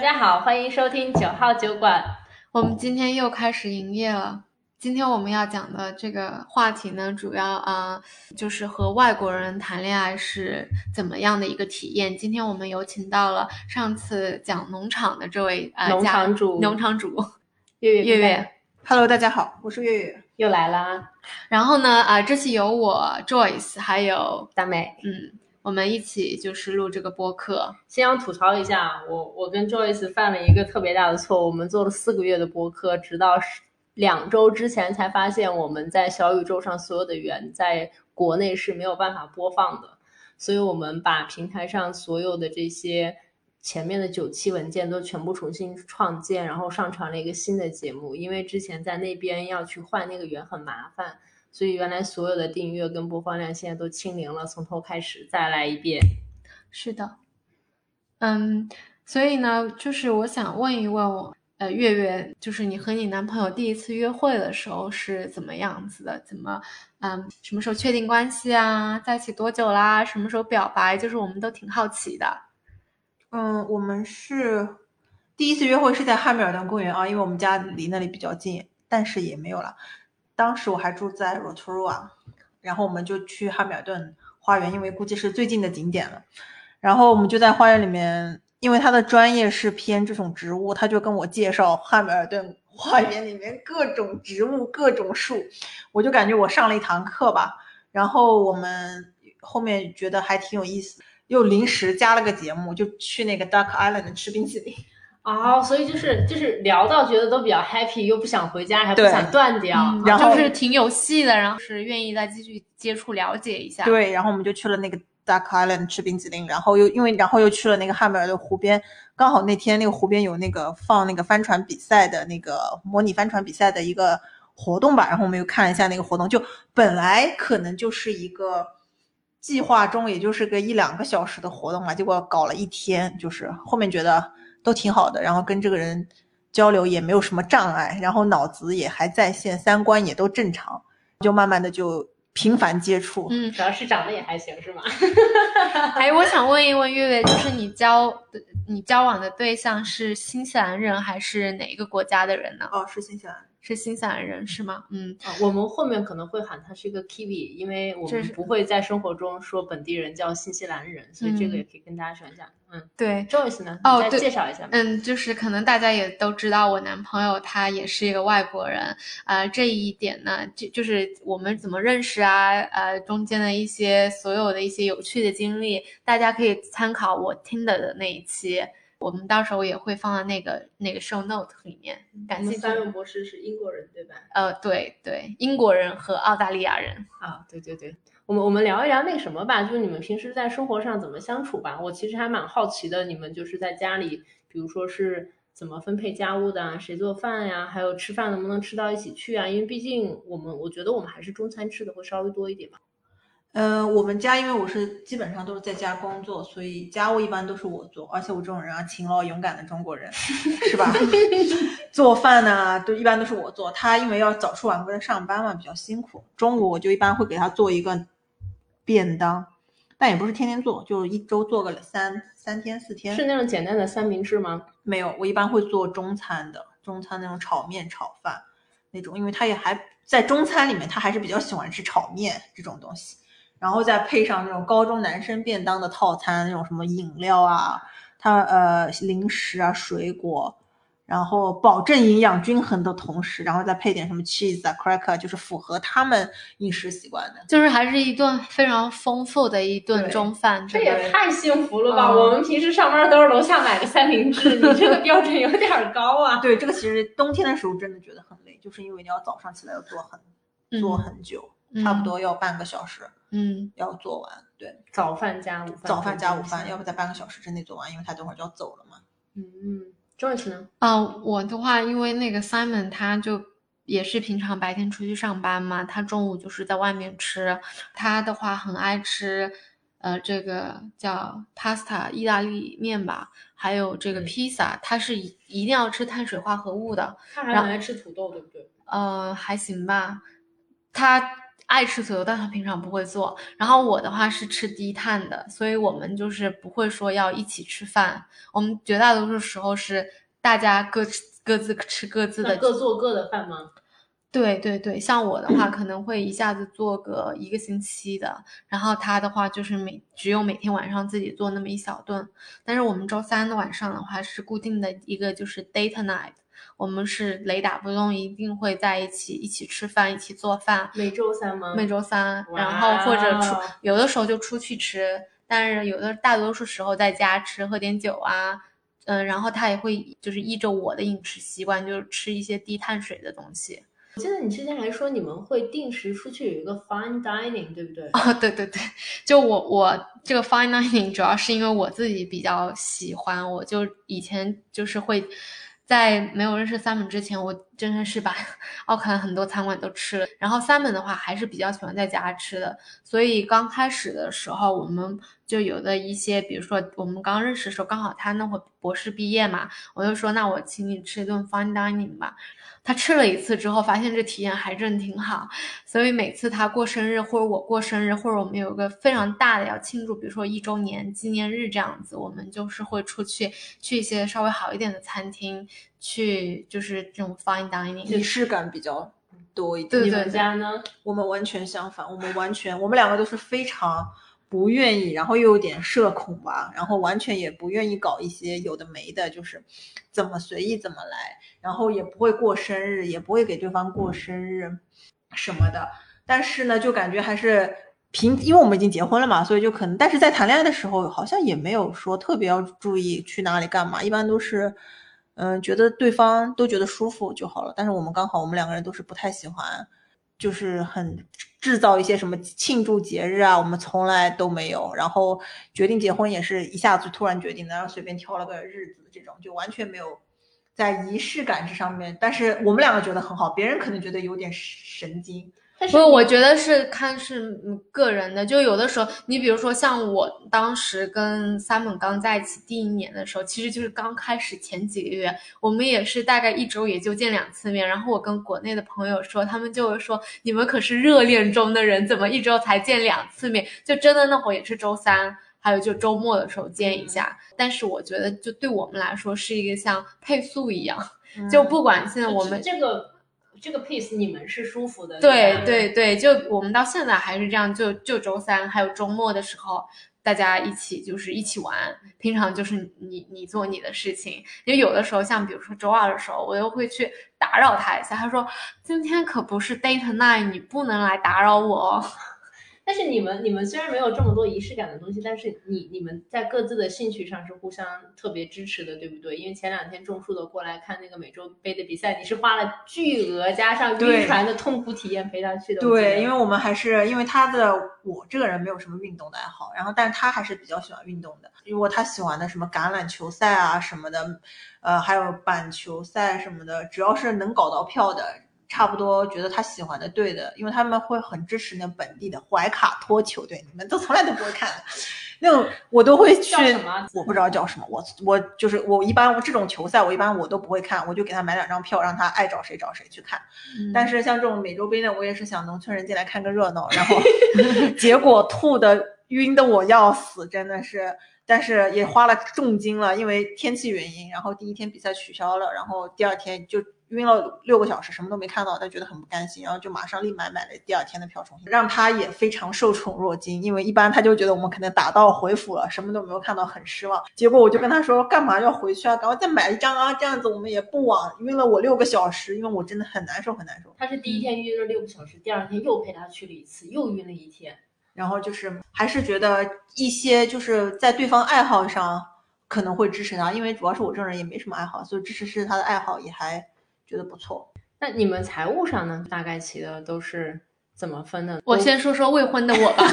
家好，欢迎收听九号酒馆。我们今天又开始营业了。今天我们要讲的这个话题呢，主要啊就是和外国人谈恋爱是怎么样的一个体验。今天我们有请到了上次讲农场的这位啊农场主农场主 月月月月，Hello，大家好，我是月月。又来啦，然后呢啊这次有我 Joyce 还有大美。嗯我们一起就是录这个播客。先要吐槽一下，我我跟 Joyce 犯了一个特别大的错误，我们做了四个月的播客，直到两周之前才发现我们在小宇宙上所有的源在国内是没有办法播放的，所以我们把平台上所有的这些前面的九期文件都全部重新创建，然后上传了一个新的节目，因为之前在那边要去换那个源很麻烦。所以原来所有的订阅跟播放量现在都清零了，从头开始再来一遍。是的，嗯，所以呢，就是我想问一问我，呃，月月，就是你和你男朋友第一次约会的时候是怎么样子的？怎么，嗯，什么时候确定关系啊？在一起多久啦？什么时候表白？就是我们都挺好奇的。嗯，我们是第一次约会是在汉密尔顿公园啊，因为我们家离那里比较近，但是也没有了。当时我还住在 Rotorua，然后我们就去汉密尔顿花园，因为估计是最近的景点了。然后我们就在花园里面，因为他的专业是偏这种植物，他就跟我介绍汉密尔顿花园里面各种植物、各种树，我就感觉我上了一堂课吧。然后我们后面觉得还挺有意思，又临时加了个节目，就去那个 Duck Island 吃冰淇淋。哦，所以就是就是聊到觉得都比较 happy，又不想回家，还不想断掉，嗯，然后就是挺有戏的，然后是愿意再继续接触了解一下。，对，然后我们就去了那个 Duck Island 吃冰淇淋，然后又因为然后又去了那个汉密尔顿湖边，刚好那天那个湖边有那个放那个帆船比赛的那个模拟帆船比赛的一个活动吧，然后我们又看了一下那个活动，就本来可能就是一个计划中也就是个一两个小时的活动嘛，结果搞了一天，就是后面觉得都挺好的，然后跟这个人交流也没有什么障碍，然后脑子也还在线，三观也都正常，就慢慢的就频繁接触，嗯，主要是长得也还行，是吗？哎，我想问一问月月，就是你交的你交往的对象是新西兰人还是哪一个国家的人呢？哦，是新西兰。是新西兰人是吗？嗯，啊，我们后面可能会喊他是一个 Kiwi，因为我们不会在生活中说本地人叫新西兰人，所以这个嗯也可以跟大家说一下。嗯对，，Joyce 呢？哦介绍一下。嗯，就是可能大家也都知道，我男朋友他也是一个外国人，呃，这一点呢，就就是我们怎么认识啊，呃，中间的一些所有的一些有趣的经历，大家可以参考我听的的那一期，我们到时候也会放在那个那个 show note 里面，感我们。三位博士是英国人，对吧？呃，对对，英国人和澳大利亚人，啊，对对对，我们我们聊一聊那个什么吧，就是你们平时在生活上怎么相处吧。我其实还蛮好奇的，你们就是在家里，比如说是怎么分配家务的啊，谁做饭呀，还有吃饭能不能吃到一起去啊？因为毕竟我们，我觉得我们还是中餐吃的会稍微多一点吧。嗯、我们家因为我是基本上都是在家工作，所以家务一般都是我做，而且我这种人啊，勤劳勇敢的中国人，是吧？做饭呢，都一般都是我做。他因为要早出晚归的上班嘛，比较辛苦。中午我就一般会给他做一个便当，但也不是天天做，就一周做个三三天四天。是那种简单的三明治吗？没有，我一般会做中餐的，中餐那种炒面、炒饭那种，因为他也还在中餐里面，他还是比较喜欢吃炒面这种东西，然后再配上那种高中男生便当的套餐，那种什么饮料啊，他呃零食啊、水果，然后保证营养均衡的同时，然后再配点什么 cheese 啊、cracker，就是符合他们饮食习惯的。就是还是一顿非常丰富的一顿中饭，这也太幸福了吧！嗯我们平时上班都是楼下买个三明治，你这个标准有点儿高啊。对，这个其实冬天的时候真的觉得很累，就是因为你要早上起来要做很做嗯很久，差不多要半个小时。嗯要做完，对，早饭加午饭，早饭加午饭，要不在半个小时之内做完，因为他等会儿就要走了嘛。嗯嗯，Joyce 呢？啊、我的话，因为那个 Simon 他就也是平常白天出去上班嘛，他中午就是在外面吃。他的话很爱吃，呃，这个叫 pasta 意大利面吧，还有这个嗯披萨，他是一一定要吃碳水化合物的。他还很爱吃土豆，对不对？呃，还行吧。他爱吃所有，但他平常不会做。然后我的话是吃低碳的，所以我们就是不会说要一起吃饭。我们绝大多数时候是大家各吃各自吃各自的，各做各的饭吗？对对对，像我的话可能会一下子做个一个星期的，然后他的话就是每只有每天晚上自己做那么一小顿。但是我们周三的晚上的话是固定的一个就是 date night，我们是雷打不动，一定会在一起一起吃饭，一起做饭。每周三吗？每周三，然后或者出有的时候就出去吃，但是有的大多数时候在家吃，喝点酒啊，嗯，然后他也会就是依着我的饮食习惯，就是吃一些低碳水的东西。我记得你之前还说你们会定时出去有一个 fine dining，对不对？哦，对对对，就我我这个 fine dining 主要是因为我自己比较喜欢，我就以前就是会在没有认识三本之前，我真的是把 奥克兰很多餐馆都吃了。然后 Simon 的话还是比较喜欢在家吃的，所以刚开始的时候，我们就有的一些，比如说我们刚认识的时候，刚好他那会博士毕业嘛，我就说那我请你吃一顿 fine dining 吧。他吃了一次之后，发现这体验还真挺好，所以每次他过生日或者我过生日，或者我们有个非常大的要庆祝，比如说一周年纪念日这样子，我们就是会出去去一些稍微好一点的餐厅，去就是这种 fine dining，仪式感比较多一点。对你们家呢？我们完全相反，我们完全我们两个都是非常不愿意，然后又有点社恐吧，然后完全也不愿意搞一些有的没的，就是怎么随意怎么来。然后也不会过生日，也不会给对方过生日什么的。但是呢，就感觉还是平，因为我们已经结婚了嘛，所以就可能，但是在谈恋爱的时候，好像也没有说特别要注意去哪里干嘛，一般都是，嗯，觉得对方都觉得舒服就好了。但是我们刚好，我们两个人都是不太喜欢，就是很制造一些什么庆祝节日啊，我们从来都没有。然后决定结婚也是一下子突然决定的，然后随便挑了个日子，这种就完全没有。在仪式感这上面，但是我们两个觉得很好，别人可能觉得有点神经。不是，我觉得是看是个人的，就有的时候，你比如说像我当时跟 Simon 刚在一起第一年的时候，其实就是刚开始前几个月，我们也是大概一周也就见两次面。然后我跟国内的朋友说，他们就会说你们可是热恋中的人，怎么一周才见两次面？就真的那会儿也是周三。还有就周末的时候见一下，但是我觉得就对我们来说是一个像配速一样，就不管现在我们这个这个 pace 你们是舒服的，对对对，就我们到现在还是这样，就就周三还有周末的时候，大家一起就是一起玩，平常就是你你做你的事情，因为有的时候像比如说周二的时候，我又会去打扰他一下，他说今天可不是 date night，你不能来打扰我。但是你们你们虽然没有这么多仪式感的东西，但是你你们在各自的兴趣上是互相特别支持的，对不对？因为前两天种树的过来看那个美洲杯的比赛，你是花了巨额加上晕船的痛苦体验陪他去的。对，因为我们还是因为他的我这个人没有什么运动的爱好，然后但是他还是比较喜欢运动的。如果他喜欢的什么橄榄球赛啊什么的，呃，还有板球赛什么的，只要是能搞到票的。差不多觉得他喜欢的队的，因为他们会很支持那本地的怀卡托球队，你们都从来都不会看，那种我都会去。我不知道叫什么，我我就是我一般这种球赛我一般我都不会看，我就给他买两张票，让他爱找谁找谁去看。但是像这种美洲杯呢，我也是想农村人进来看个热闹，然后 结果吐的晕的我要死，真的是。但是也花了重金了，因为天气原因，然后第一天比赛取消了，然后第二天就。晕了六个小时，什么都没看到，他觉得很不甘心，然后就马上立马买了第二天的票，重新让他也非常受宠若惊，因为一般他就觉得我们可能打道回府了，什么都没有看到，很失望。结果我就跟他说，干嘛要回去啊？赶快再买一张啊，这样子我们也不枉。晕了我六个小时，因为我真的很难受，很难受。他是第一天晕了六个小时，第二天又陪他去了一次，又晕了一天。然后就是还是觉得一些就是在对方爱好上可能会支持他，因为主要是我这种人也没什么爱好，所以支持是他的爱好也还。觉得不错，那你们财务上呢？大概齐的都是怎么分的？我先说说未婚的我吧。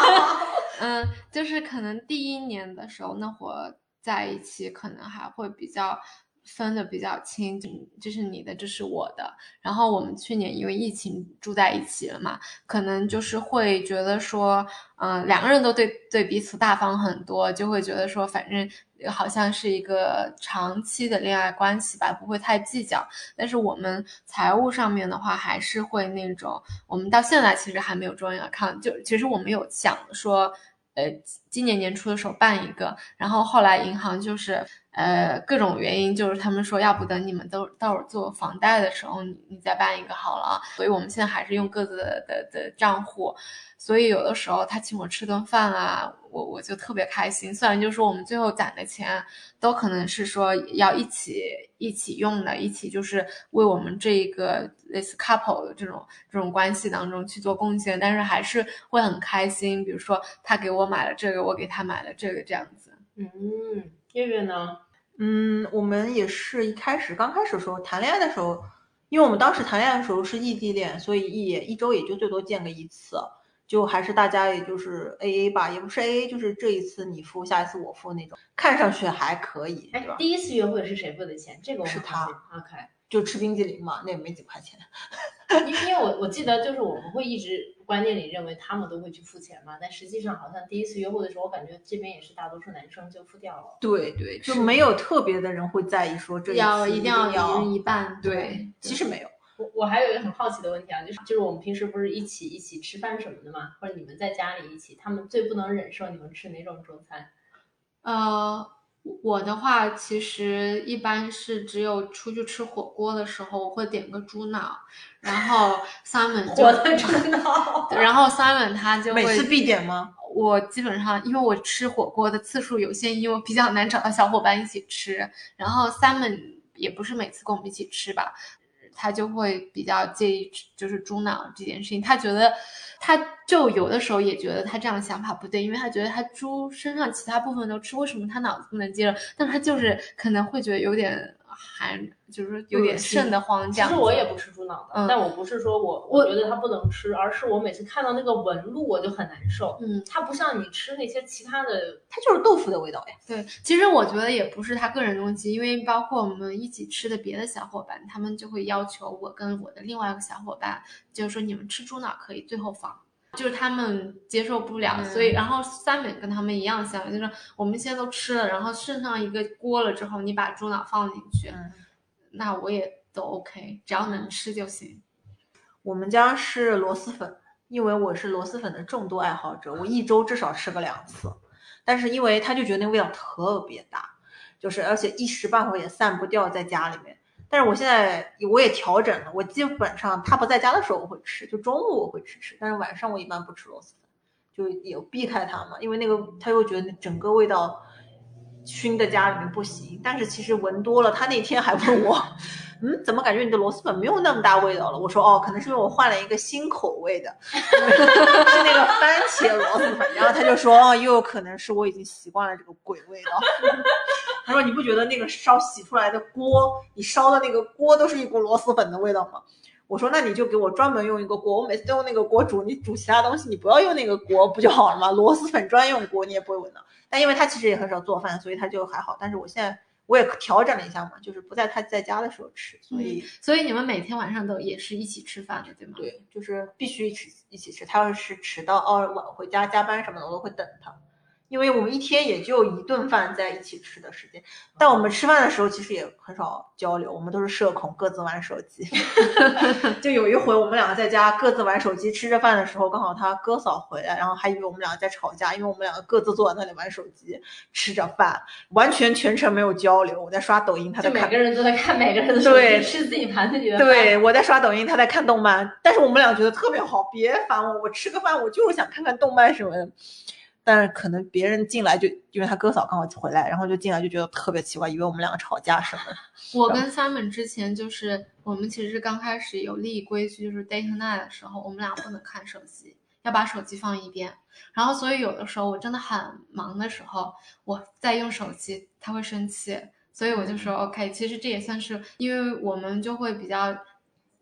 嗯，就是可能第一年的时候，那会儿在一起，可能还会比较分的比较清，就这是你的，这是我的。然后我们去年因为疫情住在一起了嘛，可能就是会觉得说，嗯、两个人都对对彼此大方很多，就会觉得说，反正好像是一个长期的恋爱关系吧，不会太计较。但是我们财务上面的话，还是会那种，我们到现在其实还没有 joint account，就其实我们有想说，呃，今年年初的时候办一个，然后后来银行就是呃各种原因，就是他们说要不等你们都到时做房贷的时候，你你再办一个好了啊。所以我们现在还是用各自的的的账户，所以有的时候他请我吃顿饭啊，我我就特别开心。虽然就是说我们最后攒的钱都可能是说要一起一起用的，一起就是为我们这一个类似 couple 的这种这种关系当中去做贡献，但是还是会很开心。比如说他给我买了这个，我给他买了这个，这样子。嗯，月月呢？嗯，我们也是一开始刚开始的时候谈恋爱的时候，因为我们当时谈恋爱的时候是异地恋，所以一一周也就最多见个一次，就还是大家也就是 A A 吧，也不是 A A，就是这一次你付，下一次我付那种，看上去还可以，哎第一次约会是谁付的钱？这个我是很好奇 OK，就吃冰激凌嘛，那也没几块钱。因为因为我我记得就是我们会一直观念里认为他们都会去付钱嘛，但实际上好像第一次约会的时候，我感觉这边也是大多数男生就付掉了。对对，就没有特别的人会在意说这一次一定要要一人一半，对，其实没有。我我还有一个很好奇的问题啊，就是就是我们平时不是一起一起吃饭什么的嘛，或者你们在家里一起，他们最不能忍受你们吃哪种中餐？呃，我的话其实一般是只有出去吃火锅的时候，我会点个猪脑，然后 Simon 就我的猪脑，然后 Simon 他就会每次必点吗？我基本上因为我吃火锅的次数有限，因为我比较难找到小伙伴一起吃，然后 Simon 也不是每次跟我们一起吃吧。他就会比较介意，就是猪脑这件事情。他觉得，他就有的时候也觉得他这样的想法不对，因为他觉得他猪身上其他部分都吃，为什么他脑子不能接受？但他就是可能会觉得有点寒，就是说有点瘆得慌这样。其实我也不吃猪脑的，嗯但我不是说我我觉得它不能吃，而是我每次看到那个纹路我就很难受。嗯，它不像你吃那些其他的，它就是豆腐的味道呀。对，其实我觉得也不是他个人东西，因为包括我们一起吃的别的小伙伴，他们就会要求我跟我的另外一个小伙伴，就是说你们吃猪脑可以最后放，就是他们接受不了，嗯所以然后三美跟他们一样想法，就是我们现在都吃了，然后剩上一个锅了之后，你把猪脑放进去，嗯，那我也都 OK，只要能吃就行。我们家是螺蛳粉，因为我是螺蛳粉的重度爱好者，我一周至少吃个两次。但是因为他就觉得那个味道特别大，就是而且一时半会也散不掉在家里面。但是我现在我也调整了，我基本上他不在家的时候我会吃，就中午我会吃吃，但是晚上我一般不吃螺蛳粉，就也避开他嘛，因为那个他又觉得整个味道熏的家里面不行。但是其实闻多了，他那天还问我，嗯，怎么感觉你的螺蛳粉没有那么大味道了？我说哦，可能是因为我换了一个新口味的，是那个番茄螺蛳粉。然后他就说哦，又有可能是我已经习惯了这个鬼味道。他说你不觉得那个烧洗出来的锅，你烧的那个锅都是一股螺蛳粉的味道吗？我说那你就给我专门用一个锅，我每次都用那个锅煮，你煮其他东西你不要用那个锅不就好了吗？螺蛳粉专用锅你也不会闻到。但因为他其实也很少做饭，所以他就还好。但是我现在我也调整了一下嘛，就是不在他在家的时候吃，所以、所以你们每天晚上都也是一起吃饭的，对吗？对，就是必须一起一起吃。他要是迟到哦晚回家加班什么的，我都会等他。因为我们一天也就一顿饭在一起吃的时间，但我们吃饭的时候其实也很少交流，我们都是社恐，各自玩手机。就有一回我们两个在家各自玩手机，吃着饭的时候，刚好他哥嫂回来，然后还以为我们两个在吵架，因为我们两个各自坐在那里玩手机，吃着饭，完全全程没有交流。我在刷抖音，他在看每个人都在看每个人的手对机，吃自己盘子里的饭。对，我在刷抖音，他在看动漫，但是我们俩觉得特别好，别烦我，我吃个饭我就是想看看动漫什么的。但是可能别人进来就因为他哥嫂刚好回来，然后就进来就觉得特别奇怪，以为我们两个吵架什么的。我跟 Simon 之前就是我们其实刚开始有立规矩，就是 date night 的时候，我们俩不能看手机，要把手机放一边。然后所以有的时候我真的很忙的时候，我在用手机，他会生气，所以我就说 OK。其实这也算是，因为我们就会比较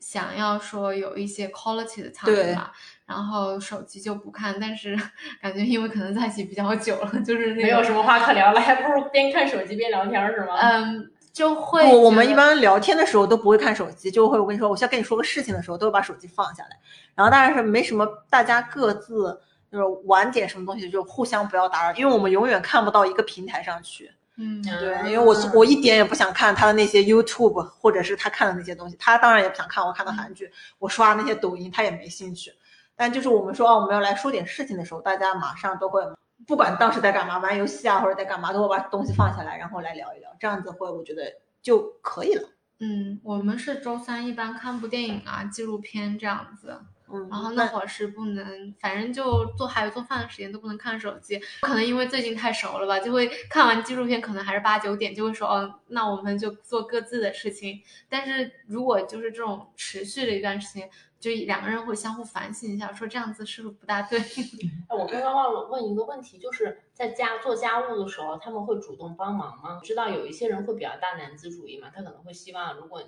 想要说有一些 quality 的对嘛，然后手机就不看，但是 感觉因为可能在一起比较久了，就是那没有什么话可聊了，还不如边看手机边聊天儿是吗？嗯，就会我，我们一般聊天的时候都不会看手机，就会我跟你说，我现在跟你说个事情的时候，都会把手机放下来。然后当然是没什么，大家各自就是玩点什么东西，就互相不要打扰，因为我们永远看不到一个平台上去。嗯对，嗯因为我我一点也不想看他的那些 YouTube 或者是他看的那些东西，他当然也不想看我看的韩剧，我刷那些抖音他也没兴趣。但就是我们说哦，我们要来说点事情的时候，大家马上都会，不管当时在干嘛，玩游戏啊或者在干嘛，都会把东西放下来，然后来聊一聊，这样子会我觉得就可以了。嗯，我们是周三一般看部电影啊、纪录片这样子。嗯，然后那会儿是不能，反正就做还有做饭的时间都不能看手机。可能因为最近太熟了吧，就会看完纪录片，可能还是八九点，就会说哦，那我们就做各自的事情。但是如果就是这种持续的一段时间，就两个人会相互反省一下，说这样子是不是不大对？哎，我刚刚忘了问一个问题，就是在家做家务的时候，他们会主动帮忙吗？知道有一些人会比较大男子主义嘛，他可能会希望，如果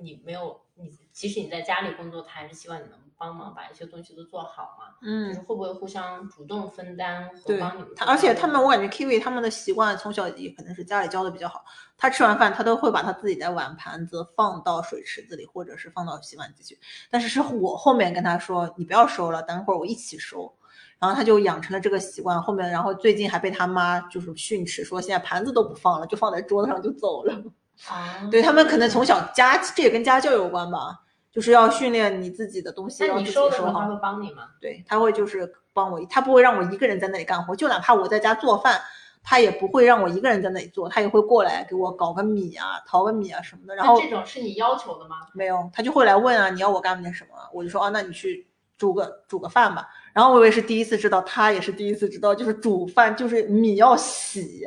你没有你，即使你在家里工作，他还是希望你能帮忙把一些东西都做好嘛。嗯就是嗯，会不会互相主动分担和帮你们他，而且他们我感觉 Kiwi 他们的习惯从小也可能是家里教的比较好，他吃完饭他都会把他自己的碗盘子放到水池子里，或者是放到洗碗机去。但是是我后面跟他说，你不要收了，等会儿我一起收。然后他就养成了这个习惯，后面然后最近还被他妈就是训斥，说现在盘子都不放了，就放在桌子上就走了。啊，对他们可能从小家这也跟家教有关吧，就是要训练你自己的东西那你收的时。候他会帮你吗？对，他会就是帮我，他不会让我一个人在那里干活，就哪怕我在家做饭，他也不会让我一个人在那里做，他也会过来给我搞个米啊、淘个米啊什么的。然后这种是你要求的吗？没有，他就会来问啊，你要我干点什么？我就说啊，那你去煮个煮个饭吧。然后我也是第一次知道，他也是第一次知道，就是煮饭就是米要洗。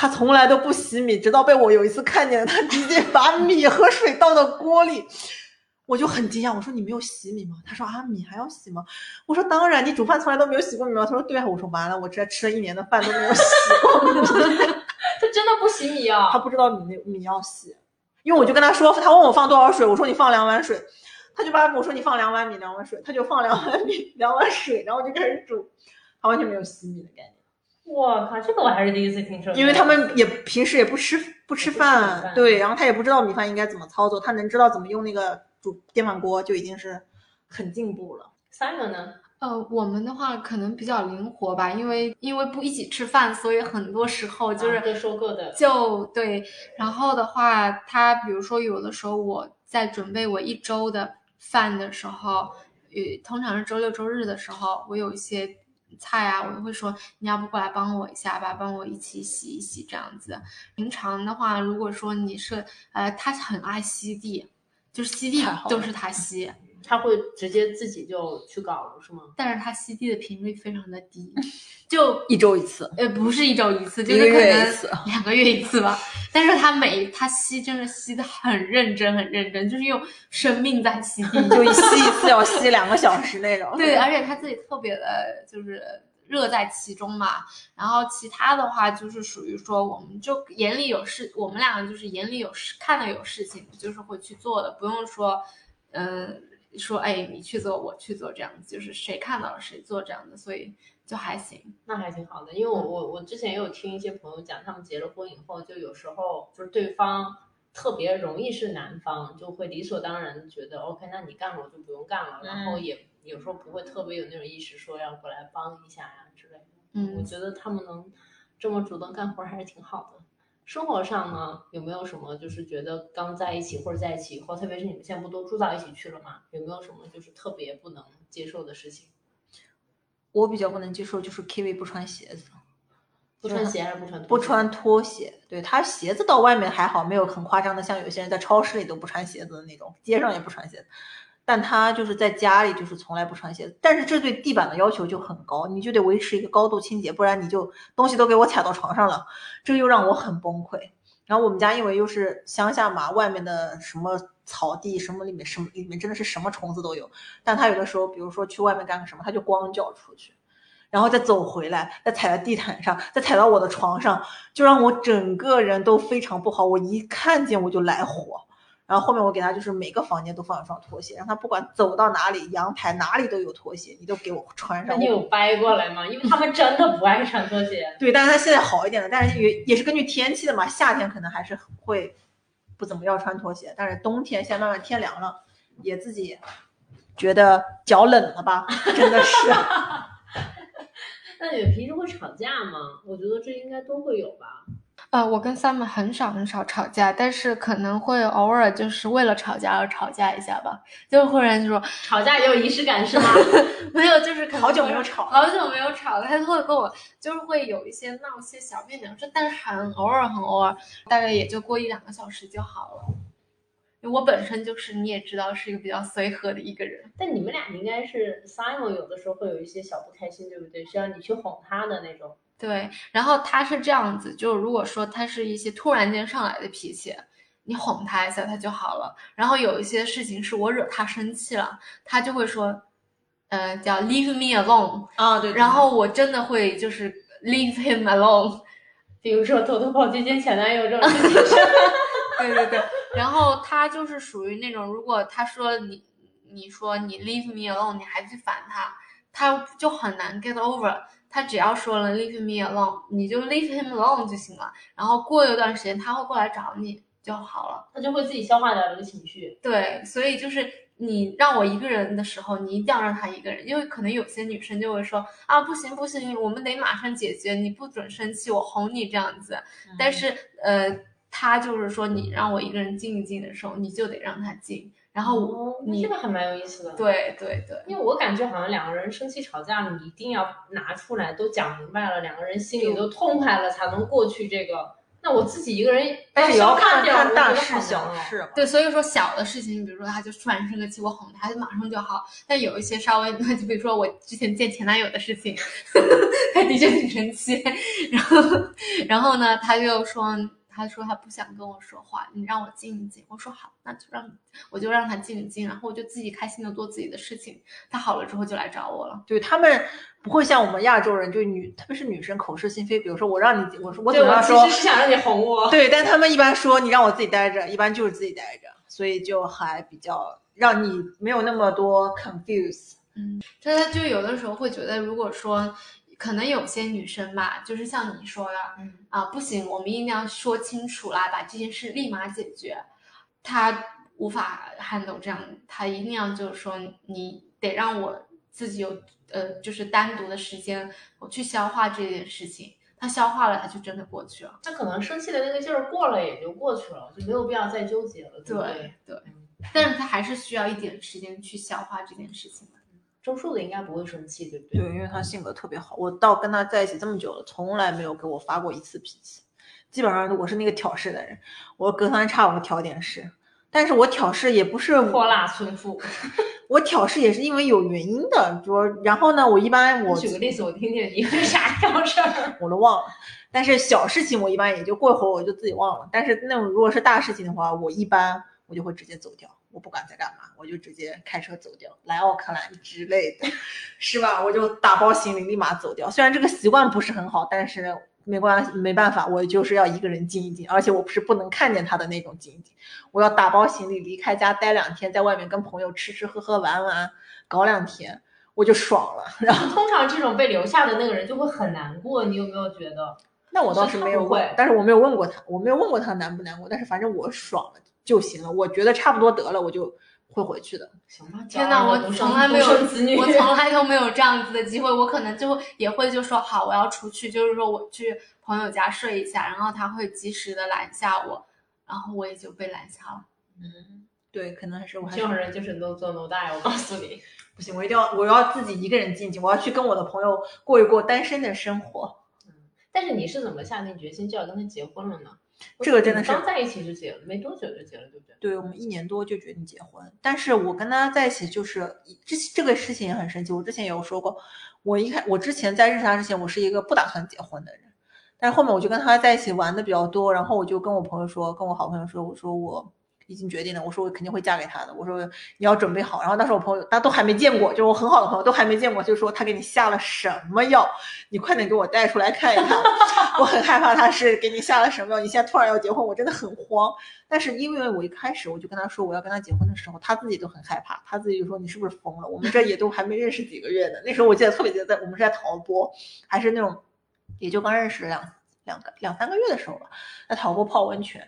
他从来都不洗米，直到被我有一次看见了，他直接把米和水倒到锅里，我就很惊讶。我说你没有洗米吗？他说啊，米还要洗吗？我说当然，你煮饭从来都没有洗过米吗？他说对啊。我说完了，我这吃了一年的饭都没有洗过米。他真的不洗米啊？他不知道米那米要洗，因为我就跟他说，他问我放多少水，我说你放两碗水，他就把我说你放两碗米两碗水，他就放两碗米两碗水，然后就开始煮，他完全没有洗米的概念，我靠，这个我还是第一次听说。因为他们也平时也不吃不吃饭，对，然后他也不知道米饭应该怎么操作，他能知道怎么用那个煮电饭锅就已经是很进步了。Simon 呢？呃，我们的话可能比较灵活吧，因为因为不一起吃饭，所以很多时候就是啊各说各的就对。然后的话，他比如说有的时候我在准备我一周的饭的时候，呃，通常是周六周日的时候，我有一些菜啊，我就会说你要不过来帮我一下吧，帮我一起洗一洗这样子。平常的话，如果说你是呃，他很爱吸地，就是吸地都是他吸。他会直接自己就去搞了，是吗？但是他吸地的频率非常的低，就 一周一次，呃不是一周一次，就是可能月一次两个月一次吧。但是他每他吸真的吸的很认真，很认真，就是用生命在吸地，就一吸一次要吸两个小时那种。对，而且他自己特别的，就是乐在其中嘛。然后其他的话就是属于说，我们就眼里有事，我们两个就是眼里有事，看到有事情就是会去做的，不用说，嗯、说哎你去做，我去做这样子，就是谁看到了谁做这样的，所以就还行。那还挺好的，因为我我我之前也有听一些朋友讲，他们结了婚以后，就有时候就是对方特别容易是男方，就会理所当然觉得 OK，那你干了我就不用干了，然后也有时候不会特别有那种意识说要过来帮一下呀之类的。嗯我嗯，觉得他们能这么主动干活儿还是挺好的。生活上呢，有没有什么就是觉得刚在一起或者在一起以后，特别是你们现在不都住到一起去了吗？有没有什么就是特别不能接受的事情？我比较不能接受就是 Kiwi 不穿鞋子。不穿鞋还是不穿？不穿拖鞋，对他鞋子到外面还好，没有很夸张的，像有些人在超市里都不穿鞋子的那种，街上也不穿鞋子。但他就是在家里就是从来不穿鞋子，但是这对地板的要求就很高，你就得维持一个高度清洁，不然你就东西都给我踩到床上了，这又让我很崩溃。然后我们家因为又是乡下嘛，外面的什么草地什么里面什么里面真的是什么虫子都有，但他有的时候比如说去外面干个什么，他就光脚出去。然后再走回来，再踩在地毯上，再踩到我的床上，就让我整个人都非常不好。我一看见我就来火，然后后面我给他就是每个房间都放一双拖鞋，让他不管走到哪里，阳台哪里都有拖鞋，你都给我穿上。那你有掰过来吗？因为他们真的不爱穿拖鞋。对，但是他现在好一点了，但是也也是根据天气的嘛，夏天可能还是会不怎么要穿拖鞋，但是冬天现在慢慢天凉了，也自己觉得脚冷了吧，真的是。那你们平时会吵架吗？我觉得这应该都会有吧。呃，我跟 Sam 很少很少吵架，但是可能会偶尔就是为了吵架而吵架一下吧，就忽然就说吵架也有仪式感是吗？没有，就是可能好久没有吵好久没有吵了，他就会跟我就是会有一些闹一些小别扭，这但是很偶尔很偶尔，大概也就过一两个小时就好了。因为我本身就是你也知道是一个比较随和的一个人，但你们俩应该是 Simon 有的时候会有一些小不开心，对不对？需要你去哄他的那种。对，然后他是这样子，就如果说他是一些突然间上来的脾气，你哄他一下他就好了。然后有一些事情是我惹他生气了，他就会说，呃，叫 leave me alone 啊，对。然后我真的会就是 leave him alone，比如说偷偷跑去见前男友这种事情。对对对。然后他就是属于那种，如果他说你，你说你 leave me alone，你还去烦他，他就很难 get over。他只要说了 leave me alone，你就 leave him alone 就行了。然后过一段时间他会过来找你就好了，他就会自己消化掉这个情绪。对，所以就是你让我一个人的时候，你一定要让他一个人，因为可能有些女生就会说啊，不行不行，我们得马上解决，你不准生气，我哄你这样子。但是呃，他就是说你让我一个人静一静的时候，你就得让他静。然后你这个还蛮有意思的，对对对，因为我感觉好像两个人生气吵架，你一定要拿出来都讲明白了，两个人心里都痛快了，才能过去这个。那我自己一个人，但是也要看看大事小事。对，所以说小的事情，比如说他就突然生个气，我哄他，他马上就好。但有一些稍微，那 就比如说我之前见前男友的事情，他的确挺生气，然后然后呢，他就说。他说他不想跟我说话，你让我静一静。我说好，那就让我就让他静一静，然后我就自己开心的做自己的事情。他好了之后就来找我了。对他们不会像我们亚洲人，就女特别是女生口是心非。比如说我让你，我说我怎么说？其实是想让你哄我。对，但他们一般说你让我自己待着，一般就是自己待着，所以就还比较让你没有那么多 confuse。嗯，他就有的时候会觉得，如果说。可能有些女生吧，就是像你说的，啊，不行，我们一定要说清楚啦，把这件事立马解决。她无法 handle 这样，她一定要就是说，你得让我自己有呃，就是单独的时间，我去消化这件事情。她消化了，她就真的过去了。她可能生气的那个劲儿过了，也就过去了，就没有必要再纠结了。对对，但是她还是需要一点时间去消化这件事情的。周树的应该不会生气，对不对？对，因为他性格特别好。我到跟他在一起这么久了，从来没有给我发过一次脾气。基本上我是那个挑事的人，我隔三差五挑点事。但是我挑事也不是泼辣村妇，我挑事也是因为有原因的。说，然后呢，我一般我举个例子，我听听你为啥挑事儿，我都忘了。但是小事情我一般也就过一会儿我就自己忘了。但是那种如果是大事情的话，我一般我就会直接走掉。我不管在干嘛，我就直接开车走掉，来奥克兰之类的，是吧？我就打包行李立马走掉。虽然这个习惯不是很好，但是没关系，没办法，我就是要一个人静一静，而且我不是不能看见他的那种静一静。我要打包行李离开家待两天，在外面跟朋友吃吃喝喝玩玩，搞两天我就爽了。然后通常这种被留下的那个人就会很难过，你有没有觉得？那我倒是没有问，但是我没有问过他，我没有问过他难不难过，但是反正我爽了。就行了，我觉得差不多得了，我就会回去的。行吧，天哪，我从来没有，我从来都没有这样子的机会。我可能就也会就说好，我要出去，就是说我去朋友家睡一下，然后他会及时的拦下我，然后我也就被拦下了。嗯，对，可能还是我这种人就是 no 做 no die。我告诉你，不行，我一定要，我要自己一个人静静，我要去跟我的朋友过一过单身的生活。嗯，但是你是怎么下定决心就要跟他结婚了呢？这个真的是刚在一起就结了，没多久就结了，对不对？对我们一年多就决定结婚。但是我跟他在一起就是这这个事情也很神奇。我之前也有说过，我一开我之前在认识他之前，我是一个不打算结婚的人。但是后面我就跟他在一起玩的比较多，然后我就跟我朋友说，跟我好朋友说，我说我已经决定了，我说我肯定会嫁给他的，我说你要准备好。然后当时我朋友大家都还没见过，就是我很好的朋友都还没见过，就说他给你下了什么药，你快点给我带出来看一看，我很害怕他是给你下了什么药，你现在突然要结婚，我真的很慌。但是因为我一开始我就跟他说我要跟他结婚的时候，他自己都很害怕，他自己就说你是不是疯了？我们这也都还没认识几个月呢。那时候我记得特别记得，在我们是在陶波，还是那种也就刚认识两两个两三个月的时候吧，在陶波泡温泉。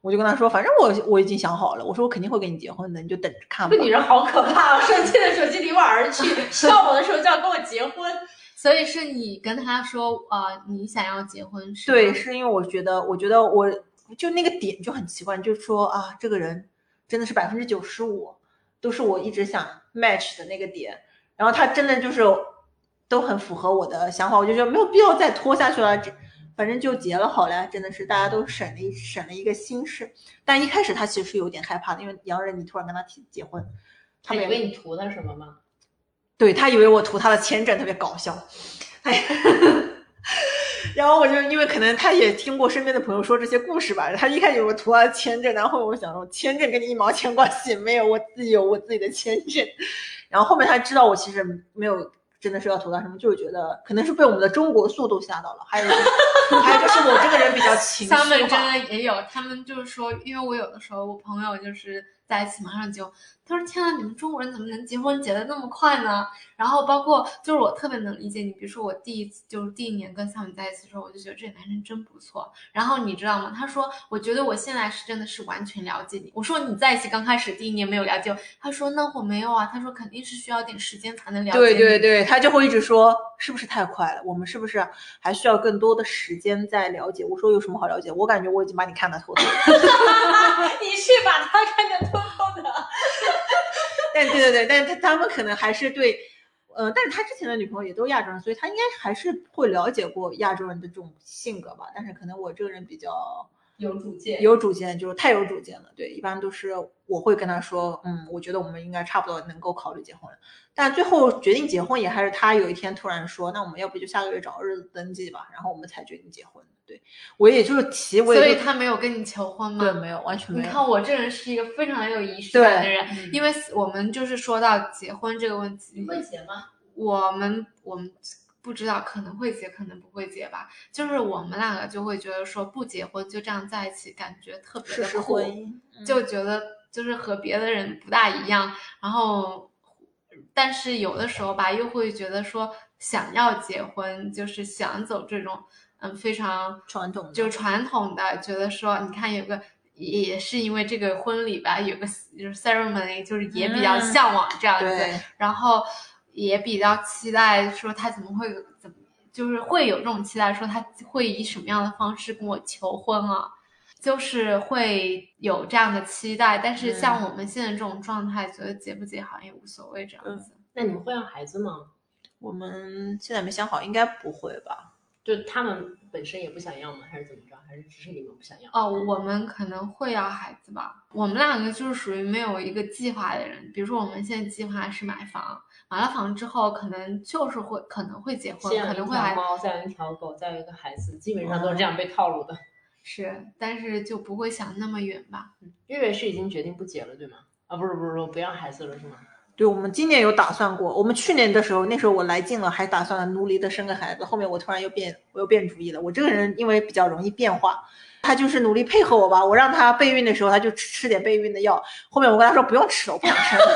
我就跟他说，反正我我已经想好了，我说我肯定会跟你结婚的，你就等着看吧。这女人好可怕，生气的手机离我而去，需要我的时候就要跟我结婚。所以是你跟他说啊、你想要结婚是？对，是因为我觉得，我觉得我就那个点就很奇怪，就是说啊，这个人真的是百分之九十五都是我一直想 match 的那个点，然后他真的就是都很符合我的想法，我就觉得没有必要再拖下去了，这反正就结了好了，真的是大家都省了一省了一个心事。但一开始他其实是有点害怕的，因为洋人你突然跟他提结婚，他他以为你图他什么吗？对他以为我图他的签证，特别搞笑。哎，然后我就因为可能他也听过身边的朋友说这些故事吧，他一开始我图他的签证，然后我想说签证跟你一毛钱关系没有，我自己有我自己的签证。然后后面他知道我其实没有真的是要吐槽什么，就是觉得可能是被我们的中国速度吓到了，还有就是还有就是我这个人比较情绪他们真。的也有，他们就是说，因为我有的时候我朋友就是在一起马上就，他说：“天啊，你们中国人怎么能结婚结的那么快呢？”然后包括就是我特别能理解你，比如说我第一次就是第一年跟小米在一起的时候，我就觉得这男生真不错。然后你知道吗？他说：“我觉得我现在是真的是完全了解你。”我说：“你在一起刚开始第一年没有了解我。”他说：“那我没有啊。”他说：“肯定是需要点时间才能了解对。”对对，他就会一直说是不是太快了？我们是不是还需要更多的时间再了解？我说有什么好了解？我感觉我已经把你看得透透了。你是把他看得透透的。但对对对，但是他他们可能还是对，呃，但是他之前的女朋友也都是亚洲人，所以他应该还是会了解过亚洲人的这种性格吧。但是可能我这个人比较有主见有主见，就是太有主见了。对，一般都是我会跟他说，嗯，我觉得我们应该差不多能够考虑结婚了。但最后决定结婚也还是他有一天突然说，那我们要不就下个月找个日子登记吧，然后我们才决定结婚。对我也就是提，我也所以他没有跟你求婚吗？对没有完全没有。你看我这人是一个非常有仪式感的人，嗯因为我们就是说到结婚这个问题，你会结吗？我们我们不知道可能会结，可能不会结吧。就是我们两个就会觉得说不结婚就这样在一起，感觉特别的酷婚，姻，嗯就觉得就是和别的人不大一样。然后，但是有的时候吧，又会觉得说想要结婚，就是想走这种嗯非常传统的就传统的，觉得说你看有个。也是因为这个婚礼吧，有个就是 ceremony，就是也比较嗯向往这样子，对然后也比较期待说他怎么会怎么，就是会有这种期待说他会以什么样的方式跟我求婚啊，就是会有这样的期待。但是像我们现在这种状态，觉得结不结好像也无所谓这样子。那你们会要孩子吗？我们现在没想好，应该不会吧？就他们本身也不想要吗？还是怎么着？还是只是你们不想要？哦，我们可能会要孩子吧。我们两个就是属于没有一个计划的人。比如说，我们现在计划是买房，买了房之后，可能就是会可能会结婚，先可能会还条猫，再养一条狗，再有一个孩子，基本上都是这样被套路的。是，但是就不会想那么远吧。月月是已经决定不结了，对吗？啊，不是不是不不要孩子了是吗？对，我们今年有打算过。我们去年的时候，那时候我来劲了，还打算努力的生个孩子。后面我突然又变，我又变主意了。我这个人因为比较容易变化，他就是努力配合我吧。我让他备孕的时候，他就吃吃点备孕的药。后面我跟他说不用吃了，我不想生。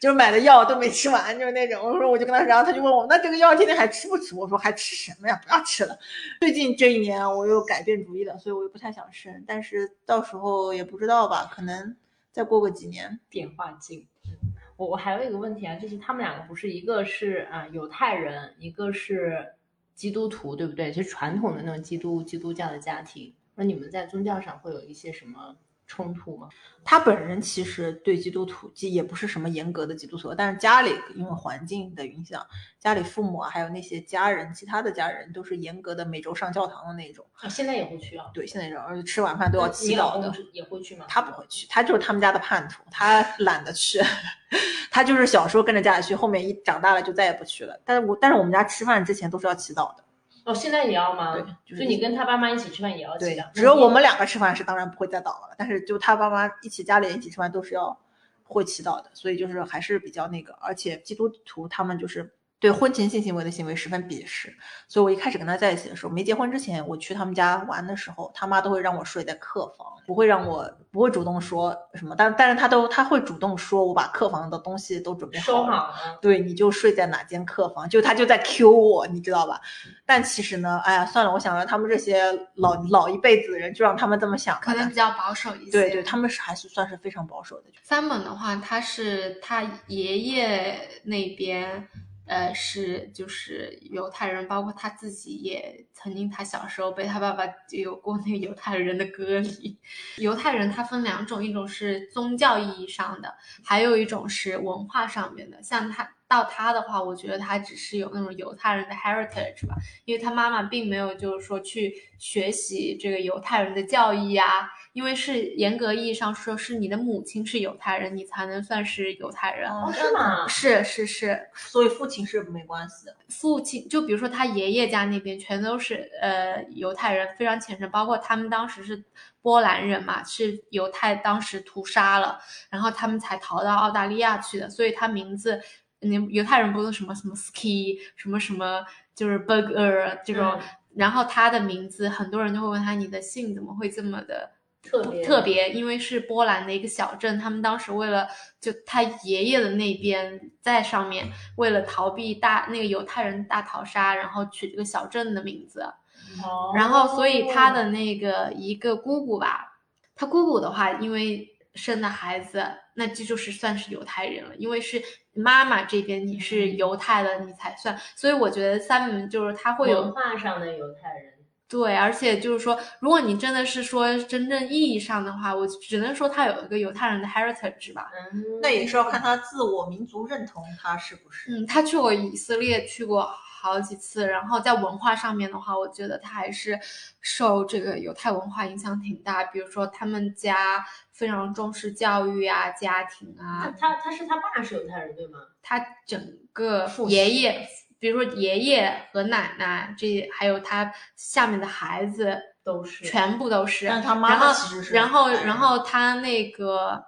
就是买的药都没吃完，就是那种。我说我就跟他，然后他就问我，那这个药天天还吃不吃？我说还吃什么呀？不要吃了。最近这一年我又改变主意了，所以我又不太想生。但是到时候也不知道吧，可能再过个几年。变化境。我我还有一个问题啊，就是他们两个不是一个是啊、犹太人，一个是基督徒，对不对？就是传统的那种基督基督教的家庭。那你们在宗教上会有一些什么冲突吗？他本人其实对基督徒既也不是什么严格的基督徒，但是家里因为环境的影响，家里父母啊，还有那些家人，其他的家人都是严格的每周上教堂的那种。啊，现在也会去啊？对，现在这种，而且吃晚饭都要祈祷的。也会去吗？他不会去，他就是他们家的叛徒，他懒得去，他就是小时候跟着家里去，后面一长大了就再也不去了。但是我但是我们家吃饭之前都是要祈祷的，哦，现在也要吗？对就是就你跟他爸妈一起吃饭也要对记的。，只有我们两个吃饭是当然不会再祷了，但是就他爸妈一起家里人一起吃饭都是要会祈祷的，所以就是还是比较那个，而且基督徒他们就是对婚前性行为的行为十分鄙视，所以我一开始跟他在一起的时候，没结婚之前，我去他们家玩的时候，他妈都会让我睡在客房，不会让我不会主动说什么，但但是他都他会主动说我把客房的东西都准备好了。好了，对，你就睡在哪间客房，就他就在 Q 我，你知道吧？但其实呢，哎呀，算了，我想让他们这些老老一辈子的人，就让他们这么想。可能比较保守一些。对对，他们是还是算是非常保守的。三本的话，他是他爷爷那边，呃，是就是犹太人，包括他自己也曾经，他小时候被他爸爸就有过那个犹太人的隔离。犹太人他分两种，一种是宗教意义上的，还有一种是文化上面的。像他到他的话，我觉得他只是有那种犹太人的 heritage 吧，因为他妈妈并没有就是说去学习这个犹太人的教义啊，因为是严格意义上说是你的母亲是犹太人，你才能算是犹太人。哦，是吗？是是是，所以父亲是没关系的。父亲就比如说他爷爷家那边全都是呃犹太人，非常虔诚，包括他们当时是波兰人嘛，是犹太当时屠杀了，然后他们才逃到澳大利亚去的，所以他名字，嗯，犹太人不是什么什么 ski 什么什么，就是 burger 这种，嗯然后他的名字很多人就会问他你的姓怎么会这么的。特别特别，因为是波兰的一个小镇，他们当时为了就他爷爷的那边在上面，为了逃避大那个犹太人大逃杀，然后取这个小镇的名字，哦然后所以他的那个一个姑姑吧，他姑姑的话，因为生的孩子，那这就是算是犹太人了，因为是妈妈这边你是犹太的，你才算，所以我觉得三门就是他会有文化上的犹太人，对，而且就是说，如果你真的是说真正意义上的话，我只能说他有一个犹太人的 heritage 吧。嗯，那也是要看他自我民族认同，他是不是？嗯，他去过以色列，去过好几次，然后在文化上面的话，我觉得他还是受这个犹太文化影响挺大。比如说，他们家非常重视教育啊、家庭啊，他他是他爸是犹太人对吗？他整个爷爷，比如说爷爷和奶奶，这还有他下面的孩子，都是全部都是。但他妈然后妈其实是然后然后他那个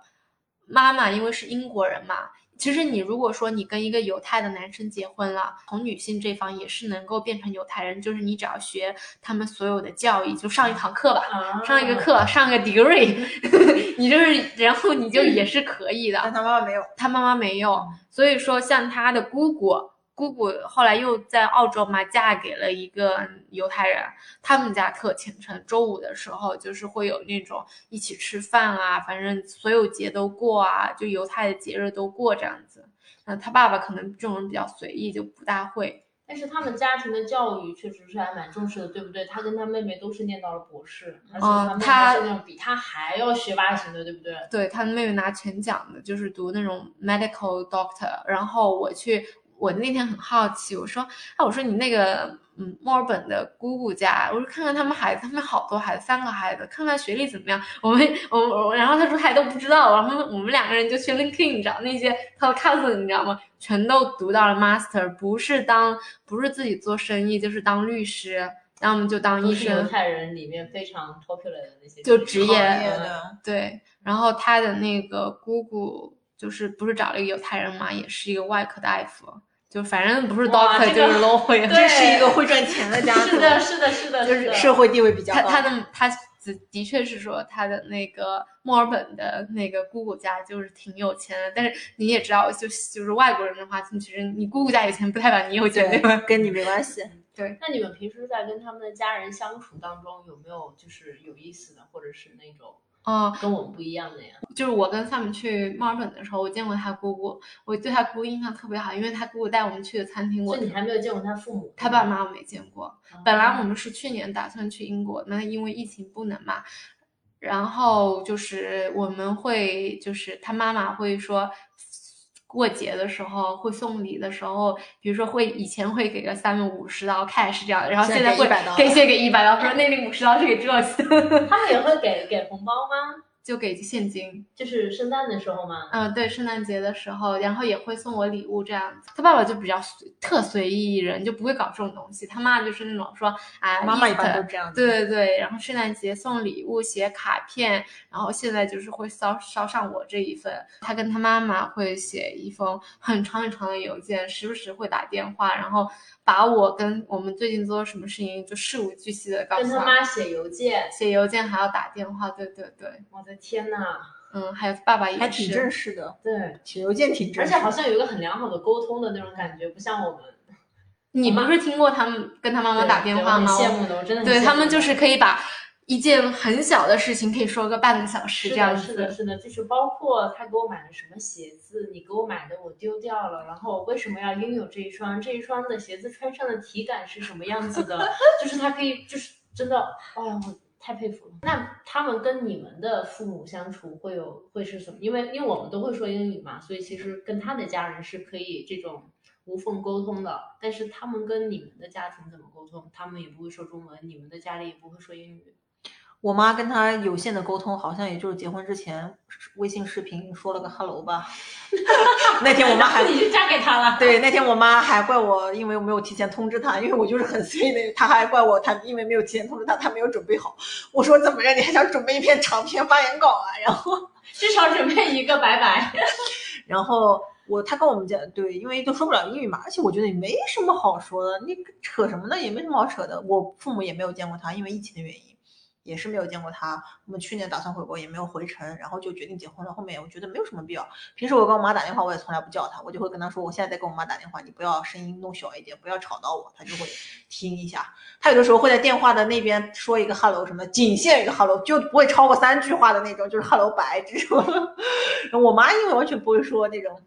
妈妈因为是英国人嘛，其实你如果说你跟一个犹太的男生结婚了，从女性这方也是能够变成犹太人，就是你只要学他们所有的教义，就上一堂课吧，啊上一个课，上个 degree，你就是然后你就也是可以的。但他妈妈没有。他妈妈没有，所以说像他的姑姑，姑姑后来又在澳洲嘛，嫁给了一个犹太人，他们家特虔诚，周五的时候就是会有那种一起吃饭啊，反正所有节都过啊，就犹太的节日都过这样子。那他爸爸可能这种人比较随意，就不大会。但是他们家庭的教育确实是还蛮重视的，对不对？他跟他妹妹都是念到了博士，而且他妹妹他是那种比他还要学霸型的，对不对？对，他的妹妹拿全奖的，就是读那种 medical doctor。然后我去，我那天很好奇，我说，啊，我说你那个，嗯，墨尔本的姑姑家，我说看看他们孩子，他们好多孩子，三个孩子，看看学历怎么样。我们，我我，然后他说他都不知道，然后我们两个人就去 LinkedIn 找那些他的 cousin，你知道吗？全都读到了 master，不是当，不是自己做生意，就是当律师，要么就当医生犹。太人里面非常 popular 的那些就职业业的，对，然后他的那个姑姑就是不是找了一个犹太人嘛，也是一个外科大夫，就反正不是哇 doctor 就是 lawyer。对这是一个会赚钱的家族，是的，是的，是的，就是社会地位比较他高。他他的他的的确是说他的那个墨尔本的那个姑姑家就是挺有钱的，但是你也知道，就就是外国人的话，其实你姑姑家有钱不代表你有钱，对吧？跟你没关系。对那你们平时在跟他们的家人相处当中，有没有就是有意思的，或者是那种哦，跟我们不一样的呀？就是我跟 Sam 去墨尔本的时候，我见过他姑姑，我对他姑姑印象特别好，因为他姑姑带我们去的餐厅，我就你还没有见过他父母，他爸妈我没见过。哦本来我们是去年打算去英国，那因为疫情不能嘛。然后就是我们会，就是他妈妈会说，过节的时候会送礼的时候，比如说会以前会给个三百五十刀 cash 这样的，然后现现在会在给100刀给 现在给一百刀，说那那五十刀是给这次。他们也会给给红包吗？就给现金。就是圣诞的时候吗？嗯，对，圣诞节的时候，然后也会送我礼物这样子。他爸爸就比较随特随意人，就不会搞这种东西。他妈就是那种说哎，妈妈一般都这样子。对对对，然后圣诞节送礼物、写卡片，然后现在就是会捎捎上我这一份。他跟他妈妈会写一封很长很长的邮件，时不时会打电话，然后把我跟我们最近做了什么事情就事无巨细的告跟他诉他。妈写邮件，写邮件还要打电话，对对对，我的天呐，嗯，还有爸爸也还挺正式的，对，写邮件挺正式。而且好像有一个很良好的沟通的那种感觉，不像我们你不是听过他们跟他妈妈打电话吗？羡慕的，我真的对他们就是可以把一件很小的事情可以说个半个小时是这样的，是的，是的，就是包括他给我买了什么鞋子，你给我买的我丢掉了，然后我为什么要拥有这一双？这一双的鞋子穿上的体感是什么样子的？就是他可以，就是真的，哎呀，我太佩服了。那他们跟你们的父母相处会有会是什么？因为因为我们都会说英语嘛，所以其实跟他的家人是可以这种无缝沟通的。但是他们跟你们的家庭怎么沟通？他们也不会说中文，你们的家里也不会说英语。我妈跟他有限的沟通，好像也就是结婚之前微信视频说了个 hello 吧。那天我妈还你就嫁给他了。对，那天我妈还怪我，因为我没有提前通知她，因为我就是很随意的，她还怪我，她因为没有提前通知她，她没有准备好。我说怎么着，你还想准备一篇长篇发言稿啊？然后，至少准备一个拜拜。然后我她跟我们讲，对，因为都说不了英语嘛，而且我觉得也没什么好说的，你扯什么呢？也没什么好扯的。我父母也没有见过他，因为疫情的原因。也是没有见过他，我们去年打算回国，也没有回城，然后就决定结婚了。后面我觉得没有什么必要。平时我跟我妈打电话，我也从来不叫她，我就会跟她说，我现在在跟我妈打电话，你不要声音弄小一点，不要吵到我，她就会听一下。她有的时候会在电话的那边说一个 hello 什么，仅限于 hello，就不会超过三句话的那种，就是 hello 白这种。我妈因为完全不会说那种。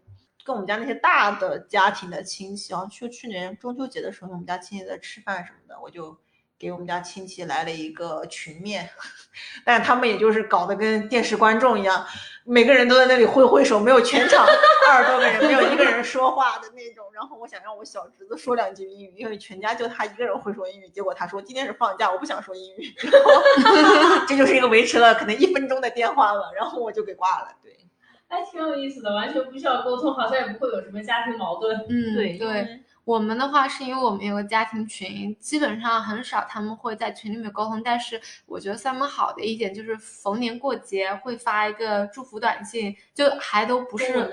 跟我们家那些大的家庭的亲戚啊，就去年中秋节的时候，我们家亲戚在吃饭什么的，我就给我们家亲戚来了一个群面，但他们也就是搞得跟电视观众一样，每个人都在那里挥挥手，没有全场二十多个人，没有一个人说话的那种。然后我想让我小侄子说两句英语，因为全家就他一个人会说英语，结果他说今天是放假，我不想说英语。然后这就是一个维持了可能一分钟的电话了，然后我就给挂了。对，还挺有意思的，完全不需要沟通，好像也不会有什么家庭矛盾。嗯，对对。我们的话是因为我们有个家庭群，基本上很少他们会在群里面沟通。但是我觉得 Sam 好的一点就是逢年过节会发一个祝福短信，就还都不是？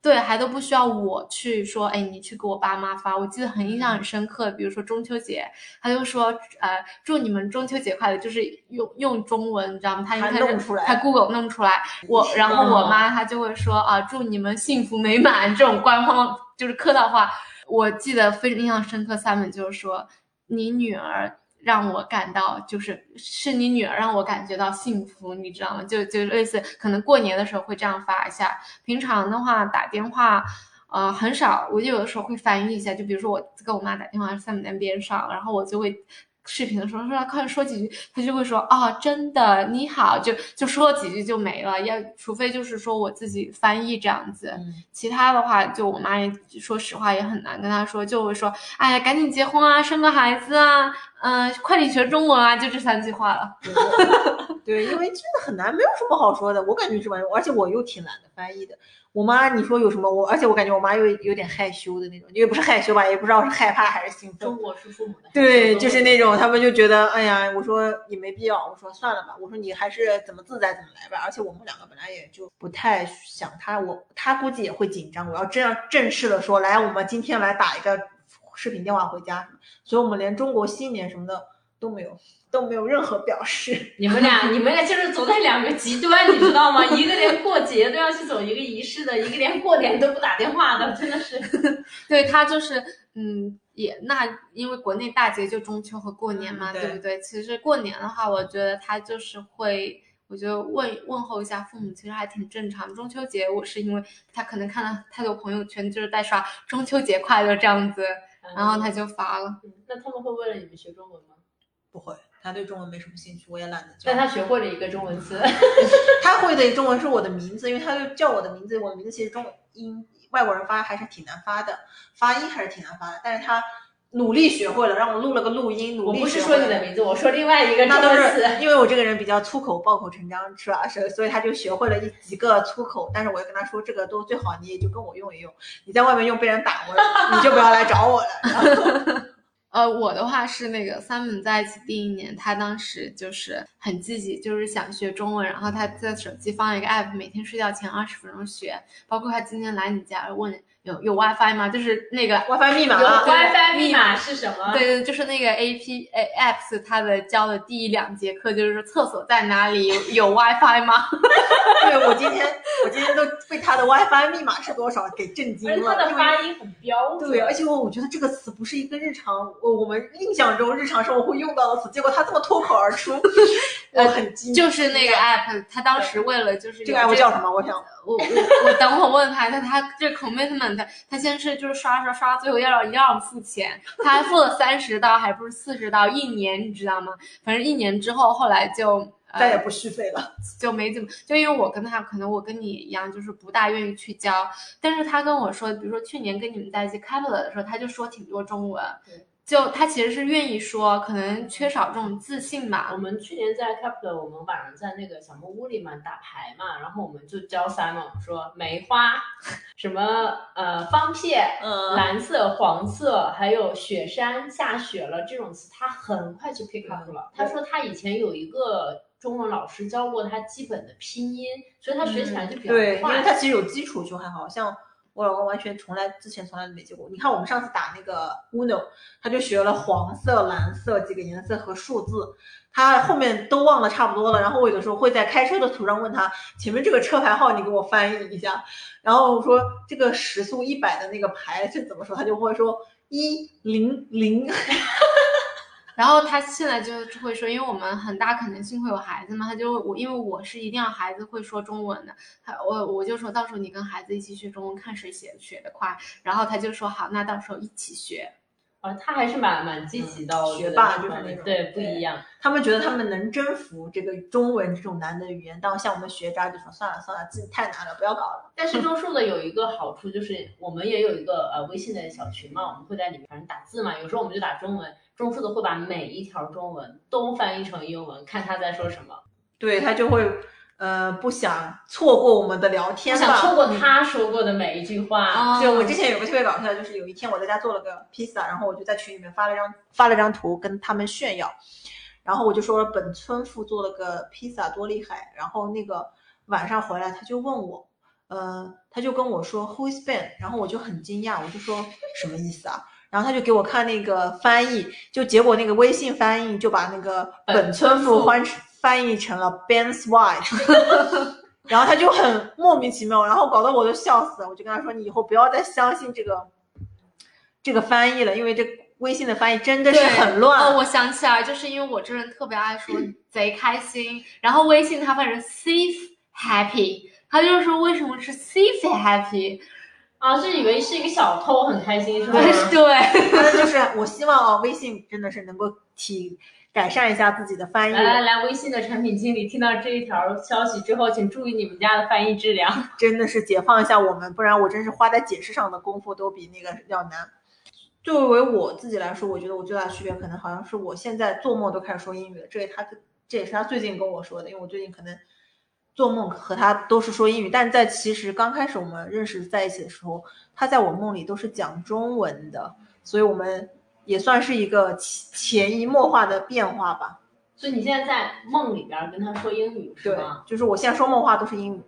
对，还都不需要我去说，哎，你去给我爸妈发。我记得很印象很深刻，比如说中秋节，他就说，呃，祝你们中秋节快乐，就是用用中文，你知道吗？他还他弄出来他 Google 弄出来，我然后我妈她就会说啊，祝你们幸福美满，这种官方就是客套话。我记得非常印象深刻，Simon 就是说，你女儿让我感到，就是是你女儿让我感觉到幸福，你知道吗？就就类似，可能过年的时候会这样发一下，平常的话打电话，呃，很少，我就有的时候会翻译一下，就比如说我跟我妈打电话 sam 在边上，然后我就会。视频的时候说快说几句，他就会说啊、哦，真的你好，就就说几句就没了，要除非就是说我自己翻译这样子，嗯、其他的话就我妈也说实话也很难跟他说，就会说哎呀赶紧结婚啊，生个孩子啊，嗯、呃，快点学中文啊，就这三句话了。对，因为真的很难，没有什么好说的，我感觉是完，而且我又挺懒得翻译的。我妈，你说有什么？我而且我感觉我妈又有点害羞的那种，也不是害羞吧，也不知道是害怕还是兴奋。中国是父母的。对，就是那种他们就觉得，哎呀，我说你没必要，我说算了吧，我说你还是怎么自在怎么来吧。而且我们两个本来也就不太想他，我他估计也会紧张。我要这样正式的说，来，我们今天来打一个视频电话回家，所以我们连中国新年什么的都没有。都没有任何表示。你们俩，你们俩就是走在两个极端，你知道吗？一个连过节都要去走一个仪式的，一个连过年都不打电话的，真的是。对他就是，嗯，也那因为国内大节就中秋和过年嘛，嗯、对对不对？其实过年的话，我觉得他就是会。我觉得问问候一下父母其实还挺正常。中秋节我是因为他可能看了太多朋友圈就是在刷中秋节快乐这样子，嗯、然后他就发了。嗯、那他们会为了你们学中文吗？不会，他对中文没什么兴趣，我也懒得教。但他学会了一个中文词，他会的中文是我的名字，因为他就叫我的名字，我的名字其实中英外国人发还是挺难发的，发音还是挺难发的。但是他努力学会了，让我录了个录音，努我不是说你的名字，我说另外一个 那都。是因为我这个人比较粗口，爆口成章，是吧？是，所以他就学会了一几个粗口。但是我又跟他说，这个都最好你也就跟我用一用，你在外面用被人打我，你就不要来找我了。然 后呃，我的话是那个 Simon 在一起第一年，他当时就是很积极，就是想学中文，然后他在手机放了一个 app，每天睡觉前二十分钟学。包括他今天来你家问有有 WiFi 吗？就是那个 WiFi 密码，WiFi 密码是什么？对对，就是那个 A P A apps，它的教的第一两节课就是说厕所在哪里，有有 WiFi 吗？对我今天我今天都被他的 WiFi 密码是多少给震惊了它了，因为的发音很标准。对，而且我我觉得这个词不是一个日常我我们印象中日常生活会用到的词，结果他这么脱口而出，我很惊。就是那个 app，他当时为了就是这个 app 叫什么？我想我我我等会儿问他，他他这 commitment，他先是就是刷刷刷，最后要让要让付钱，他还付了三十刀，还不是四十刀，一年你知道吗？反正一年之后，后来就。呃，再也不续费了。就没怎么，就因为我跟他可能我跟你一样，就是不大愿意去教，但是他跟我说，比如说去年跟你们在一起 a p 的时候，他就说挺多中文对，就他其实是愿意说，可能缺少这种自信吧我。们去年在 Capital，我们晚上在那个小木屋里嘛打牌嘛，然后我们就教 Simon 说梅花，什么呃方片，嗯蓝色、黄色，还有雪山、下雪了这种词，他很快就 pick up 了。他说他以前有一个中文老师教过他基本的拼音，所以他学起来就比较嗯对，因为。他其实有基础就还好像我老公完全从来之前从来没接过。你看我们上次打那个 Uno，他就学了黄色、蓝色几个颜色和数字，他后面都忘了差不多了。然后我有的时候会在开车的途上问他前面这个车牌号你给我翻译一下，然后我说这个时速一百的那个牌是怎么说，他就会说一零零。然后他现在就会说，因为我们很大可能性会有孩子嘛，他就我因为我是一定要孩子会说中文的，他我我就说到时候你跟孩子一起学中文，看谁写学的快。然后他就说好，那到时候一起学。啊，他还是蛮蛮积极的，学霸就是那种对不一样。他们觉得他们能征服这个中文这种难的语言，但像我们学渣就说算了算了，这太难了，不要搞了。但是中数的有一个好处就是，我们也有一个呃微信的小群嘛，我们会在里面反正打字嘛，有时候我们就打中文，中数的会把每一条中文都翻译成英文，看他在说什么，对他就会呃不想错过我们的聊天吧。想错过他说过的每一句话。啊对，我之前有个特别搞笑的，就是有一天我在家做了个披萨，然后我就在群里面发了张发了张图跟他们炫耀，然后我就说本村妇做了个披萨多厉害，然后那个晚上回来他就问我，呃，他就跟我说 Who is Ben，然后我就很惊讶，我就说什么意思啊？然后他就给我看那个翻译，就结果那个微信翻译就把那个本村妇翻翻译成了 Ben's wife。然后他就很莫名其妙，然后搞得我都笑死了。我就跟他说：“你以后不要再相信这个这个翻译了，因为这微信的翻译真的是很乱。哦，我想起来，就是因为我这人特别爱说 贼开心，然后微信它翻成 safe happy，他就说为什么是 safe happy？啊，是以为是一个小偷，很开心是吧？对 对，反正就是我希望啊，微信真的是能够提改善一下自己的翻译，来来来，微信的产品经理听到这一条消息之后，请注意你们家的翻译质量。真的是解放一下我们，不然我真是花在解释上的功夫都比那个要难。作为我自己来说，我觉得我最大的区别可能好像是我现在做梦都开始说英语了，这也他这也是他最近跟我说的，因为我最近可能做梦和他都是说英语，但在其实刚开始我们认识在一起的时候，他在我梦里都是讲中文的，所以我们也算是一个潜潜移默化的变化吧。所以你现在在梦里边跟他说英语是对吗？，就是我现在说梦话都是英语，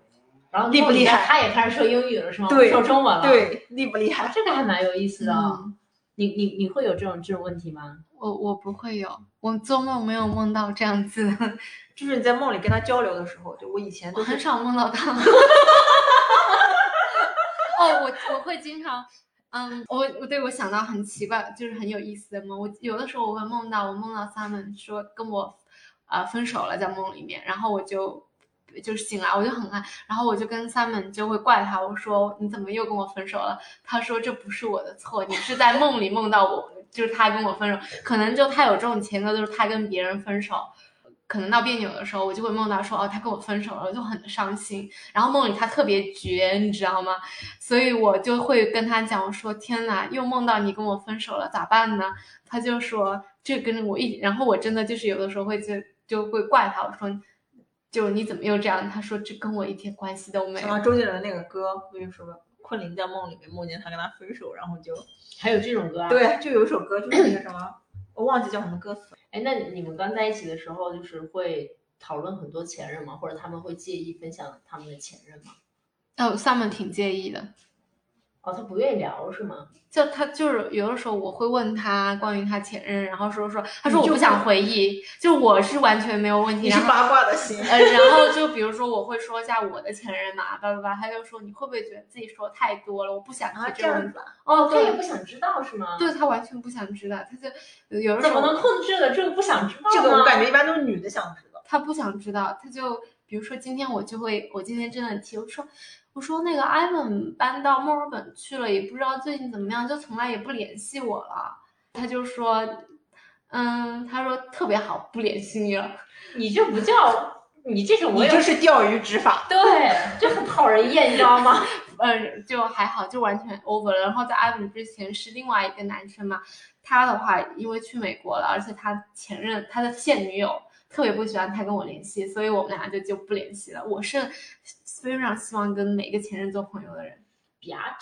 然后厉不厉害他也开始说英语了是吗？对说中文了。，对，厉不厉害？这个还蛮有意思的。嗯你你你会有这种这种问题吗？我我不会有，我做梦没有梦到这样子的，就是你在梦里跟他交流的时候，就我以前我都很少梦到他。哦，我我会经常，嗯，我我对我想到很奇怪，就是很有意思的梦。我有的时候我会梦到，我梦到 Simon 说跟我啊、呃分手了，在梦里面，然后我就就醒来，我就很爱，然后我就跟 Simon 就会怪他，我说你怎么又跟我分手了？他说这不是我的错，你是在梦里梦到我，就是他跟我分手，可能就他有这种前科，就是他跟别人分手。可能闹别扭的时候，我就会梦到说哦，他跟我分手了，我就很伤心。然后梦里他特别绝，你知道吗？所以我就会跟他讲，我说天呐，又梦到你跟我分手了，咋办呢？他就说这跟我一，然后我真的就是有的时候会就就会怪他，我说就你怎么又这样？他说这跟我一点关系都没有。像周杰伦那个歌，不就说昆凌在梦里面梦见他跟他分手，然后就还有这种歌啊？对，就有一首歌就是那个什么，我忘记叫什么歌词。哎，那你们刚在一起的时候，就是会讨论很多前任吗？或者他们会介意分享他们的前任吗？哦，Summer 挺介意的。哦，他不愿意聊是吗？就他就是有的时候我会问他关于他前任，然后说说，他说我不想回忆，就我是完全没有问题。你是八卦的心。呃，然后就比如说我会说一下我的前任嘛，叭叭叭，他就说你会不会觉得自己说太多了？我不想提这个问题。哦，他也不想知道是吗？对他完全不想知道，他就有的时候怎么能控制的这个不想知道这个我感觉一般都是女的想知道。他不想知道，他就比如说今天我就会，我今天真的提我说。我说那个 Evan 搬到墨尔本去了，也不知道最近怎么样，就从来也不联系我了。他就说，嗯，他说特别好，不联系你了。你这不叫你这种，你这是钓鱼执法，对，就很讨人厌，你知道吗？嗯，就还好，就完全 over 了。然后在 Evan 之前是另外一个男生嘛，他的话因为去美国了，而且他前任他的现女友。特别不喜欢他跟我联系，所以我们俩就就不联系了。我是非常希望跟每个前任做朋友的人。呀，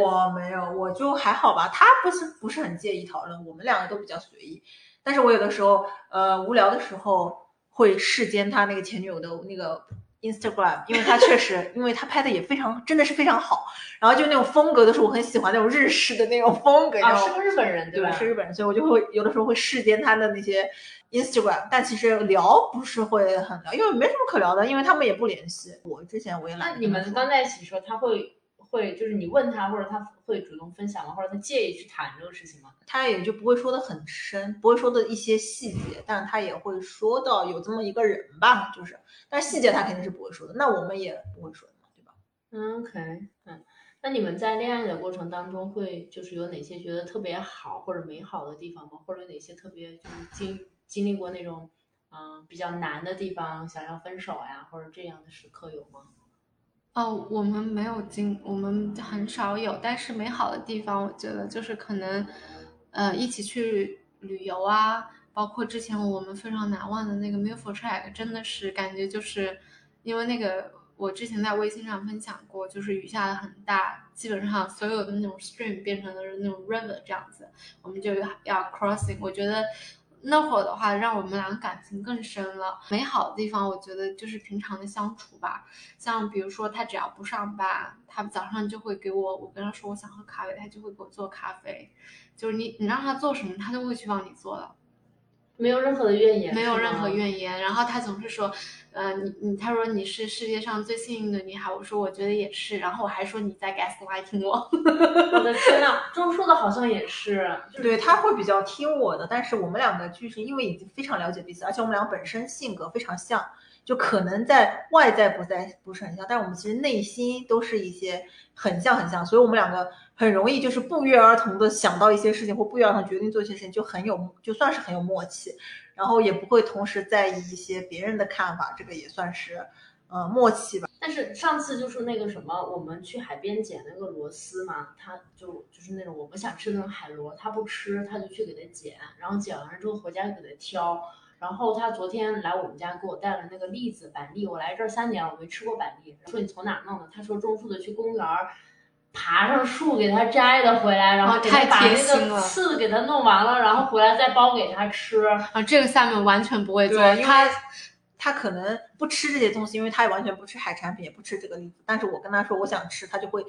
我没有，我就还好吧。他不是不是很介意讨论，我们两个都比较随意。但是我有的时候，呃，无聊的时候会视奸他那个前女友的那个。Instagram，因为他确实，因为他拍的也非常，真的是非常好。然后就那种风格都是我很喜欢那种日式的那种风格。啊，是个日本人对吧？是日本人，所以我就会有的时候会视奸他的那些 Instagram，但其实聊不是会很聊，因为没什么可聊的，因为他们也不联系。我之前我也懒。那你们刚在一起的时候，他会？会就是你问他，或者他会主动分享吗？或者他介意去谈这个事情吗？他也就不会说的很深，不会说的一些细节，但是他也会说到有这么一个人吧，就是，但细节他肯定是不会说的。那我们也不会说的嘛，对吧？OK，嗯，那你们在恋爱的过程当中，会就是有哪些觉得特别好或者美好的地方吗？或者哪些特别就是经经历过那种嗯比较难的地方，想要分手呀，或者这样的时刻有吗？哦，我们没有经，我们很少有，但是美好的地方，我觉得就是可能，呃，一起去旅游啊，包括之前我们非常难忘的那个 Milford Track，真的是感觉就是，因为那个我之前在微信上分享过，就是雨下的很大，基本上所有的那种 stream 变成了那种 river 这样子，我们就要 crossing，我觉得。那会儿的话，让我们俩感情更深了。美好的地方，我觉得就是平常的相处吧。像比如说，他只要不上班，他早上就会给我，我跟他说我想喝咖啡，他就会给我做咖啡。就是你，你让他做什么，他都会去帮你做的。没有任何的怨言，没有任何怨言。然后他总是说，呃，你你，他说你是世界上最幸运的女孩。我说我觉得也是。然后我还说你在 gaslighting 我。我的天呐，周说的好像也是，对他会比较听我的。但是我们两个就是因为已经非常了解彼此，而且我们俩本身性格非常像，就可能在外在不在不是很像，但我们其实内心都是一些很像很像，所以我们两个。很容易就是不约而同的想到一些事情，或不约而同决定做一些事情，就很有就算是很有默契，然后也不会同时在意一些别人的看法，这个也算是呃默契吧。但是上次就是那个什么，我们去海边捡那个螺丝嘛，他就就是那种我们想吃那种海螺，他不吃，他就去给他捡，然后捡完了之后回家就给他挑。然后他昨天来我们家给我带了那个栗子板栗，我来这儿三年了，我没吃过板栗，说你从哪弄的？他说种树的去公园。爬上树给他摘的回来，然后给他把那个刺给他弄完了，然后回来再剥给他吃。啊，这个下面完全不会做，他他可能不吃这些东西，因为他也完全不吃海产品，也不吃这个栗子。但是我跟他说我想吃，他就会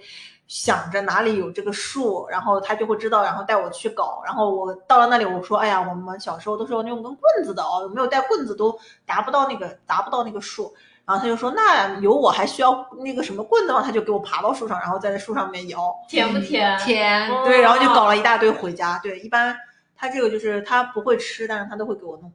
想着哪里有这个树，然后他就会知道，然后带我去搞。然后我到了那里，我说，哎呀，我们小时候都是用根棍子的哦，有没有带棍子都达不到那个达不到那个树。然后他就说：“那有我还需要那个什么棍子吗？”他就给我爬到树上，然后在那树上面摇，甜不甜？甜。对，然后就搞了一大堆回家。对，一般他这个就是他不会吃，但是他都会给我弄。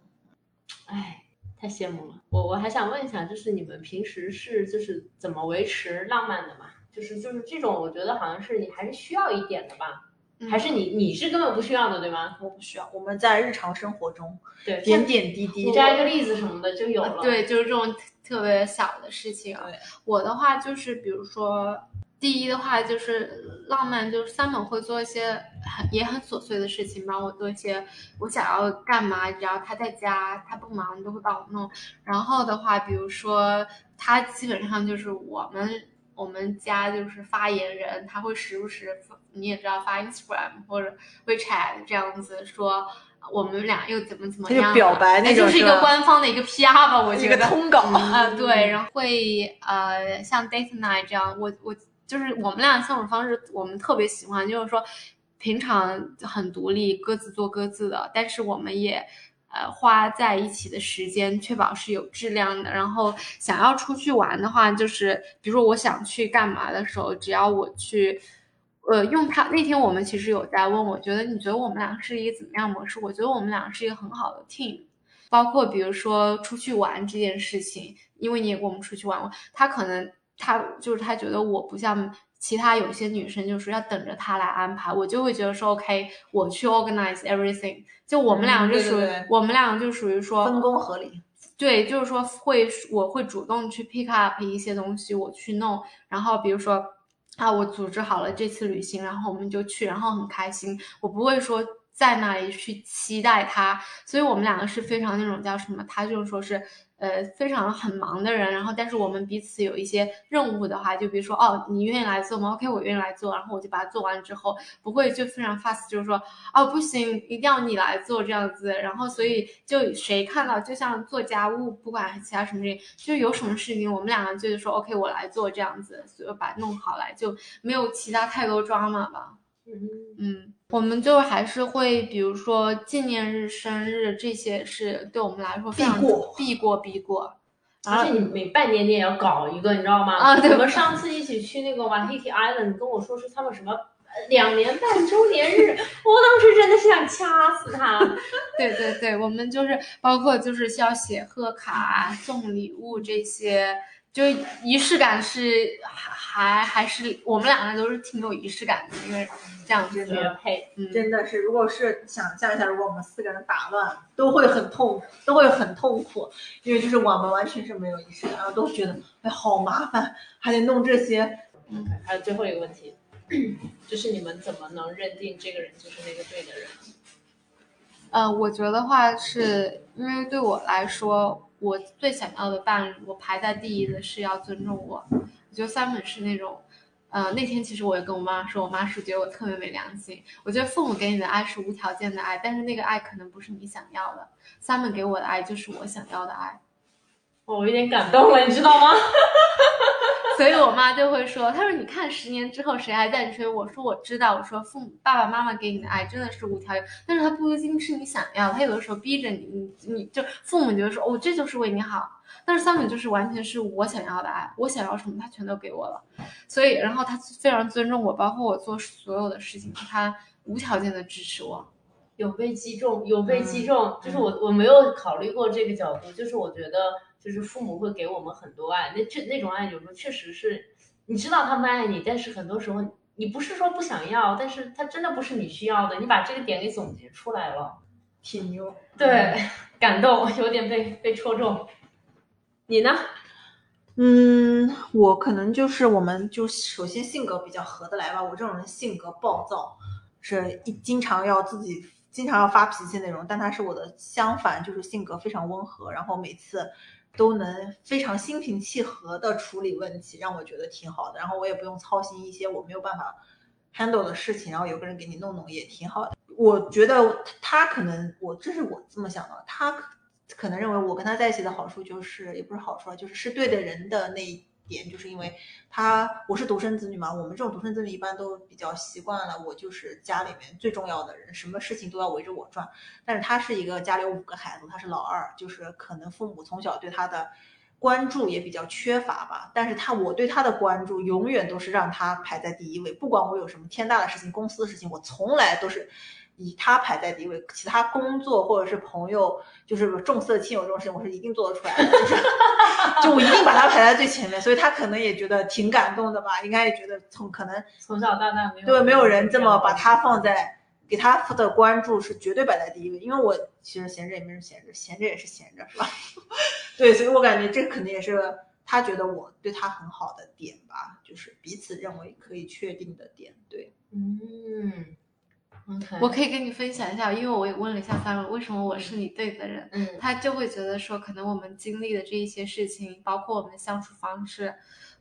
哎，太羡慕了。我我还想问一下，就是你们平时是就是怎么维持浪漫的嘛？就是就是这种，我觉得好像是你还是需要一点的吧。嗯还是你你是根本不需要的，对吗？我不需要。我们在日常生活中对，点点滴滴你，摘个栗子什么的就有了。对，就是这种特别小的事情我的话就是，比如说，第一的话就是浪漫，就是 Summer 会做一些很也很琐碎的事情，帮我做一些我想要干嘛，只要他在家，他不忙都会帮我弄。然后的话，比如说他基本上就是我们我们家就是发言人，他会时不时你也知道发 Instagram 或者 WeChat 这样子说。我们俩又怎么怎么他就样？表白那哎就是一个官方的一个 PR 吧，我一觉得。个通稿。啊、对，然后会呃像 date night 这样，我我就是我们俩相处方式，我们特别喜欢，就是说平常很独立，各自做各自的，但是我们也呃花在一起的时间，确保是有质量的。然后想要出去玩的话，就是比如说我想去干嘛的时候，只要我去。呃，用他那天我们其实有在问，我觉得你觉得我们俩是一个怎么样模式？我觉得我们俩是一个很好的 team，包括比如说出去玩这件事情，因为你也跟我们出去玩过，他可能他就是他觉得我不像其他有些女生，就是要等着他来安排，我就会觉得说 OK，我去 organize everything，就我们俩嗯就属于、我们俩就属于说分工合理。对，就是说会我会主动去 pick up 一些东西，我去弄，然后比如说。啊，我组织好了这次旅行，然后我们就去，然后很开心。我不会说在那里去期待他，所以我们两个是非常那种叫什么？他就是说是呃非常很忙的人，然后但是我们彼此有一些任务的话，就比如说哦，你愿意来做吗？OK，我愿意来做，然后我就把它做完之后，不会就非常 fast，就是说哦不行，一定要你来做这样子，然后所以就谁看到，就像做家务，不管其他什么事情，就有什么事情，我们两个就是说 OK，我来做这样子，所以把它弄好来，就没有其他太多 drama 吧。嗯，嗯，我们就还是会，比如说纪念日、生日这些是对我们来说非常必过必过必过。而且你每半年你也要搞一个，你知道吗？啊对我们上次一起去那个 Waiheke Island，你跟我说是他们什么呃两年半周年日，我当时真的是想掐死他。对对对，我们就是包括就是需要写贺卡、送礼物这些，就仪式感是还还还是我们两个都是挺有仪式感的，因为这样子真的绝配，嗯，真的是，如果是想象一下，如果我们四个人打乱，都会很痛，都会很痛苦，因为就是我们完全是没有仪式感，然后都觉得哎好麻烦，还得弄这些。还有最后一个问题，就是你们怎么能认定这个人就是那个对的人？呃，我觉得话是因为对我来说，我最想要的伴侣，我排在第一的是要尊重我。我觉得 Simon 是那种，呃，那天其实我也跟我妈说，我妈是觉得我特别没良心。我觉得父母给你的爱是无条件的爱，但是那个爱可能不是你想要的。Simon 给我的爱就是我想要的爱。我有点感动了，你知道吗？所以我妈就会说：“她说你看十年之后谁还在追我？”说我知道，我说父母爸爸妈妈给你的爱真的是无条件，但是他不一定是你想要，他有的时候逼着你，你你就父母觉得说哦这就是为你好，但是 Simon 就是完全是我想要的爱，我想要什么他全都给我了，所以然后他非常尊重我，包括我做所有的事情，他无条件的支持我。有被击中，有被击中，就是我我没有考虑过这个角度，就是我觉得就是父母会给我们很多爱，那这那种爱有时候确实是你知道他们爱你，但是很多时候你不是说不想要，但是他真的不是你需要的，你把这个点给总结出来了，挺牛。对，感动，有点被被戳中。你呢？嗯，我可能就是我们就首先性格比较合得来吧。我这种人性格暴躁，是一经常要自己经常要发脾气那种。但他是我的相反，就是性格非常温和，然后每次都能非常心平气和的处理问题，让我觉得挺好的。然后我也不用操心一些我没有办法 handle 的事情，然后有个人给你弄弄也挺好的。我觉得他可能我这是我这么想的，他可可能认为我跟他在一起的好处就是，也不是好处啊，就是是对的人的那点，就是因为他我是独生子女嘛，我们这种独生子女一般都比较习惯了，我就是家里面最重要的人，什么事情都要围着我转。但是他是一个家里有五个孩子，他是老二，就是可能父母从小对他的关注也比较缺乏吧。但是他我对他的关注永远都是让他排在第一位，不管我有什么天大的事情、公司的事情，我从来都是以他排在第一位，其他工作或者是朋友，就是重色轻友这种事情，我是一定做得出来的，就是 就我一定把他排在最前面，所以他可能也觉得挺感动的吧，应该也觉得从可能从小到大没有对没有人这么把他他放在。给他的关注是绝对摆在第一位，因为我其实闲着也没人闲着，闲着也是闲着，是吧？对，所以我感觉这肯定也是他觉得我对他很好的点吧，就是彼此认为可以确定的点。对，嗯我可以跟你分享一下，因为我也问了一下三文，为什么我是你对的人，嗯他就会觉得说，可能我们经历的这一些事情，包括我们的相处方式，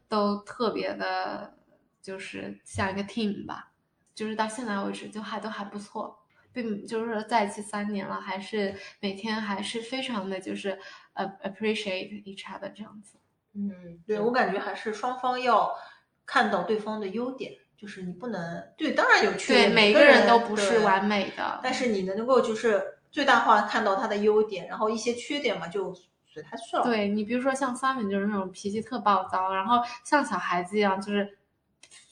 都特别的，就是像一个 team 吧，就是到现在为止就还都还不错，并就是说在一起三年了，还是每天还是非常的就是呃 appreciate each other 这样子。嗯，对。我感觉还是双方要看到对方的优点，就是你不能对，当然有缺对，点，每个个人都不是完美的，但是你能够就是最大化看到他的优点，然后一些缺点嘛就随他去了。对你，比如说像 Simon 就是那种脾气特暴躁，然后像小孩子一样，就是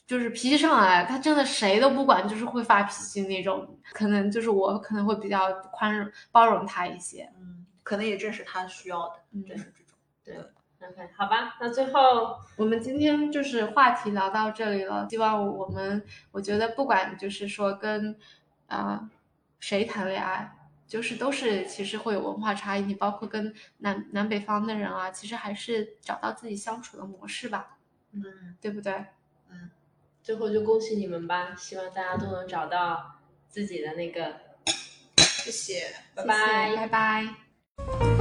就是脾气上来，他真的谁都不管，就是会发脾气那种。可能就是我可能会比较宽容包容他一些。嗯，可能也正是他需要的，嗯正是这种。OK，好吧，那最后我们今天就是话题聊到这里了，希望我们我觉得不管就是说跟啊、呃谁谈恋爱。就是都是其实会有文化差异，你包括跟南南北方的人啊，其实还是找到自己相处的模式吧，嗯，对不对？最后就恭喜你们吧，希望大家都能找到自己的那个，谢谢。拜谢谢拜拜拜。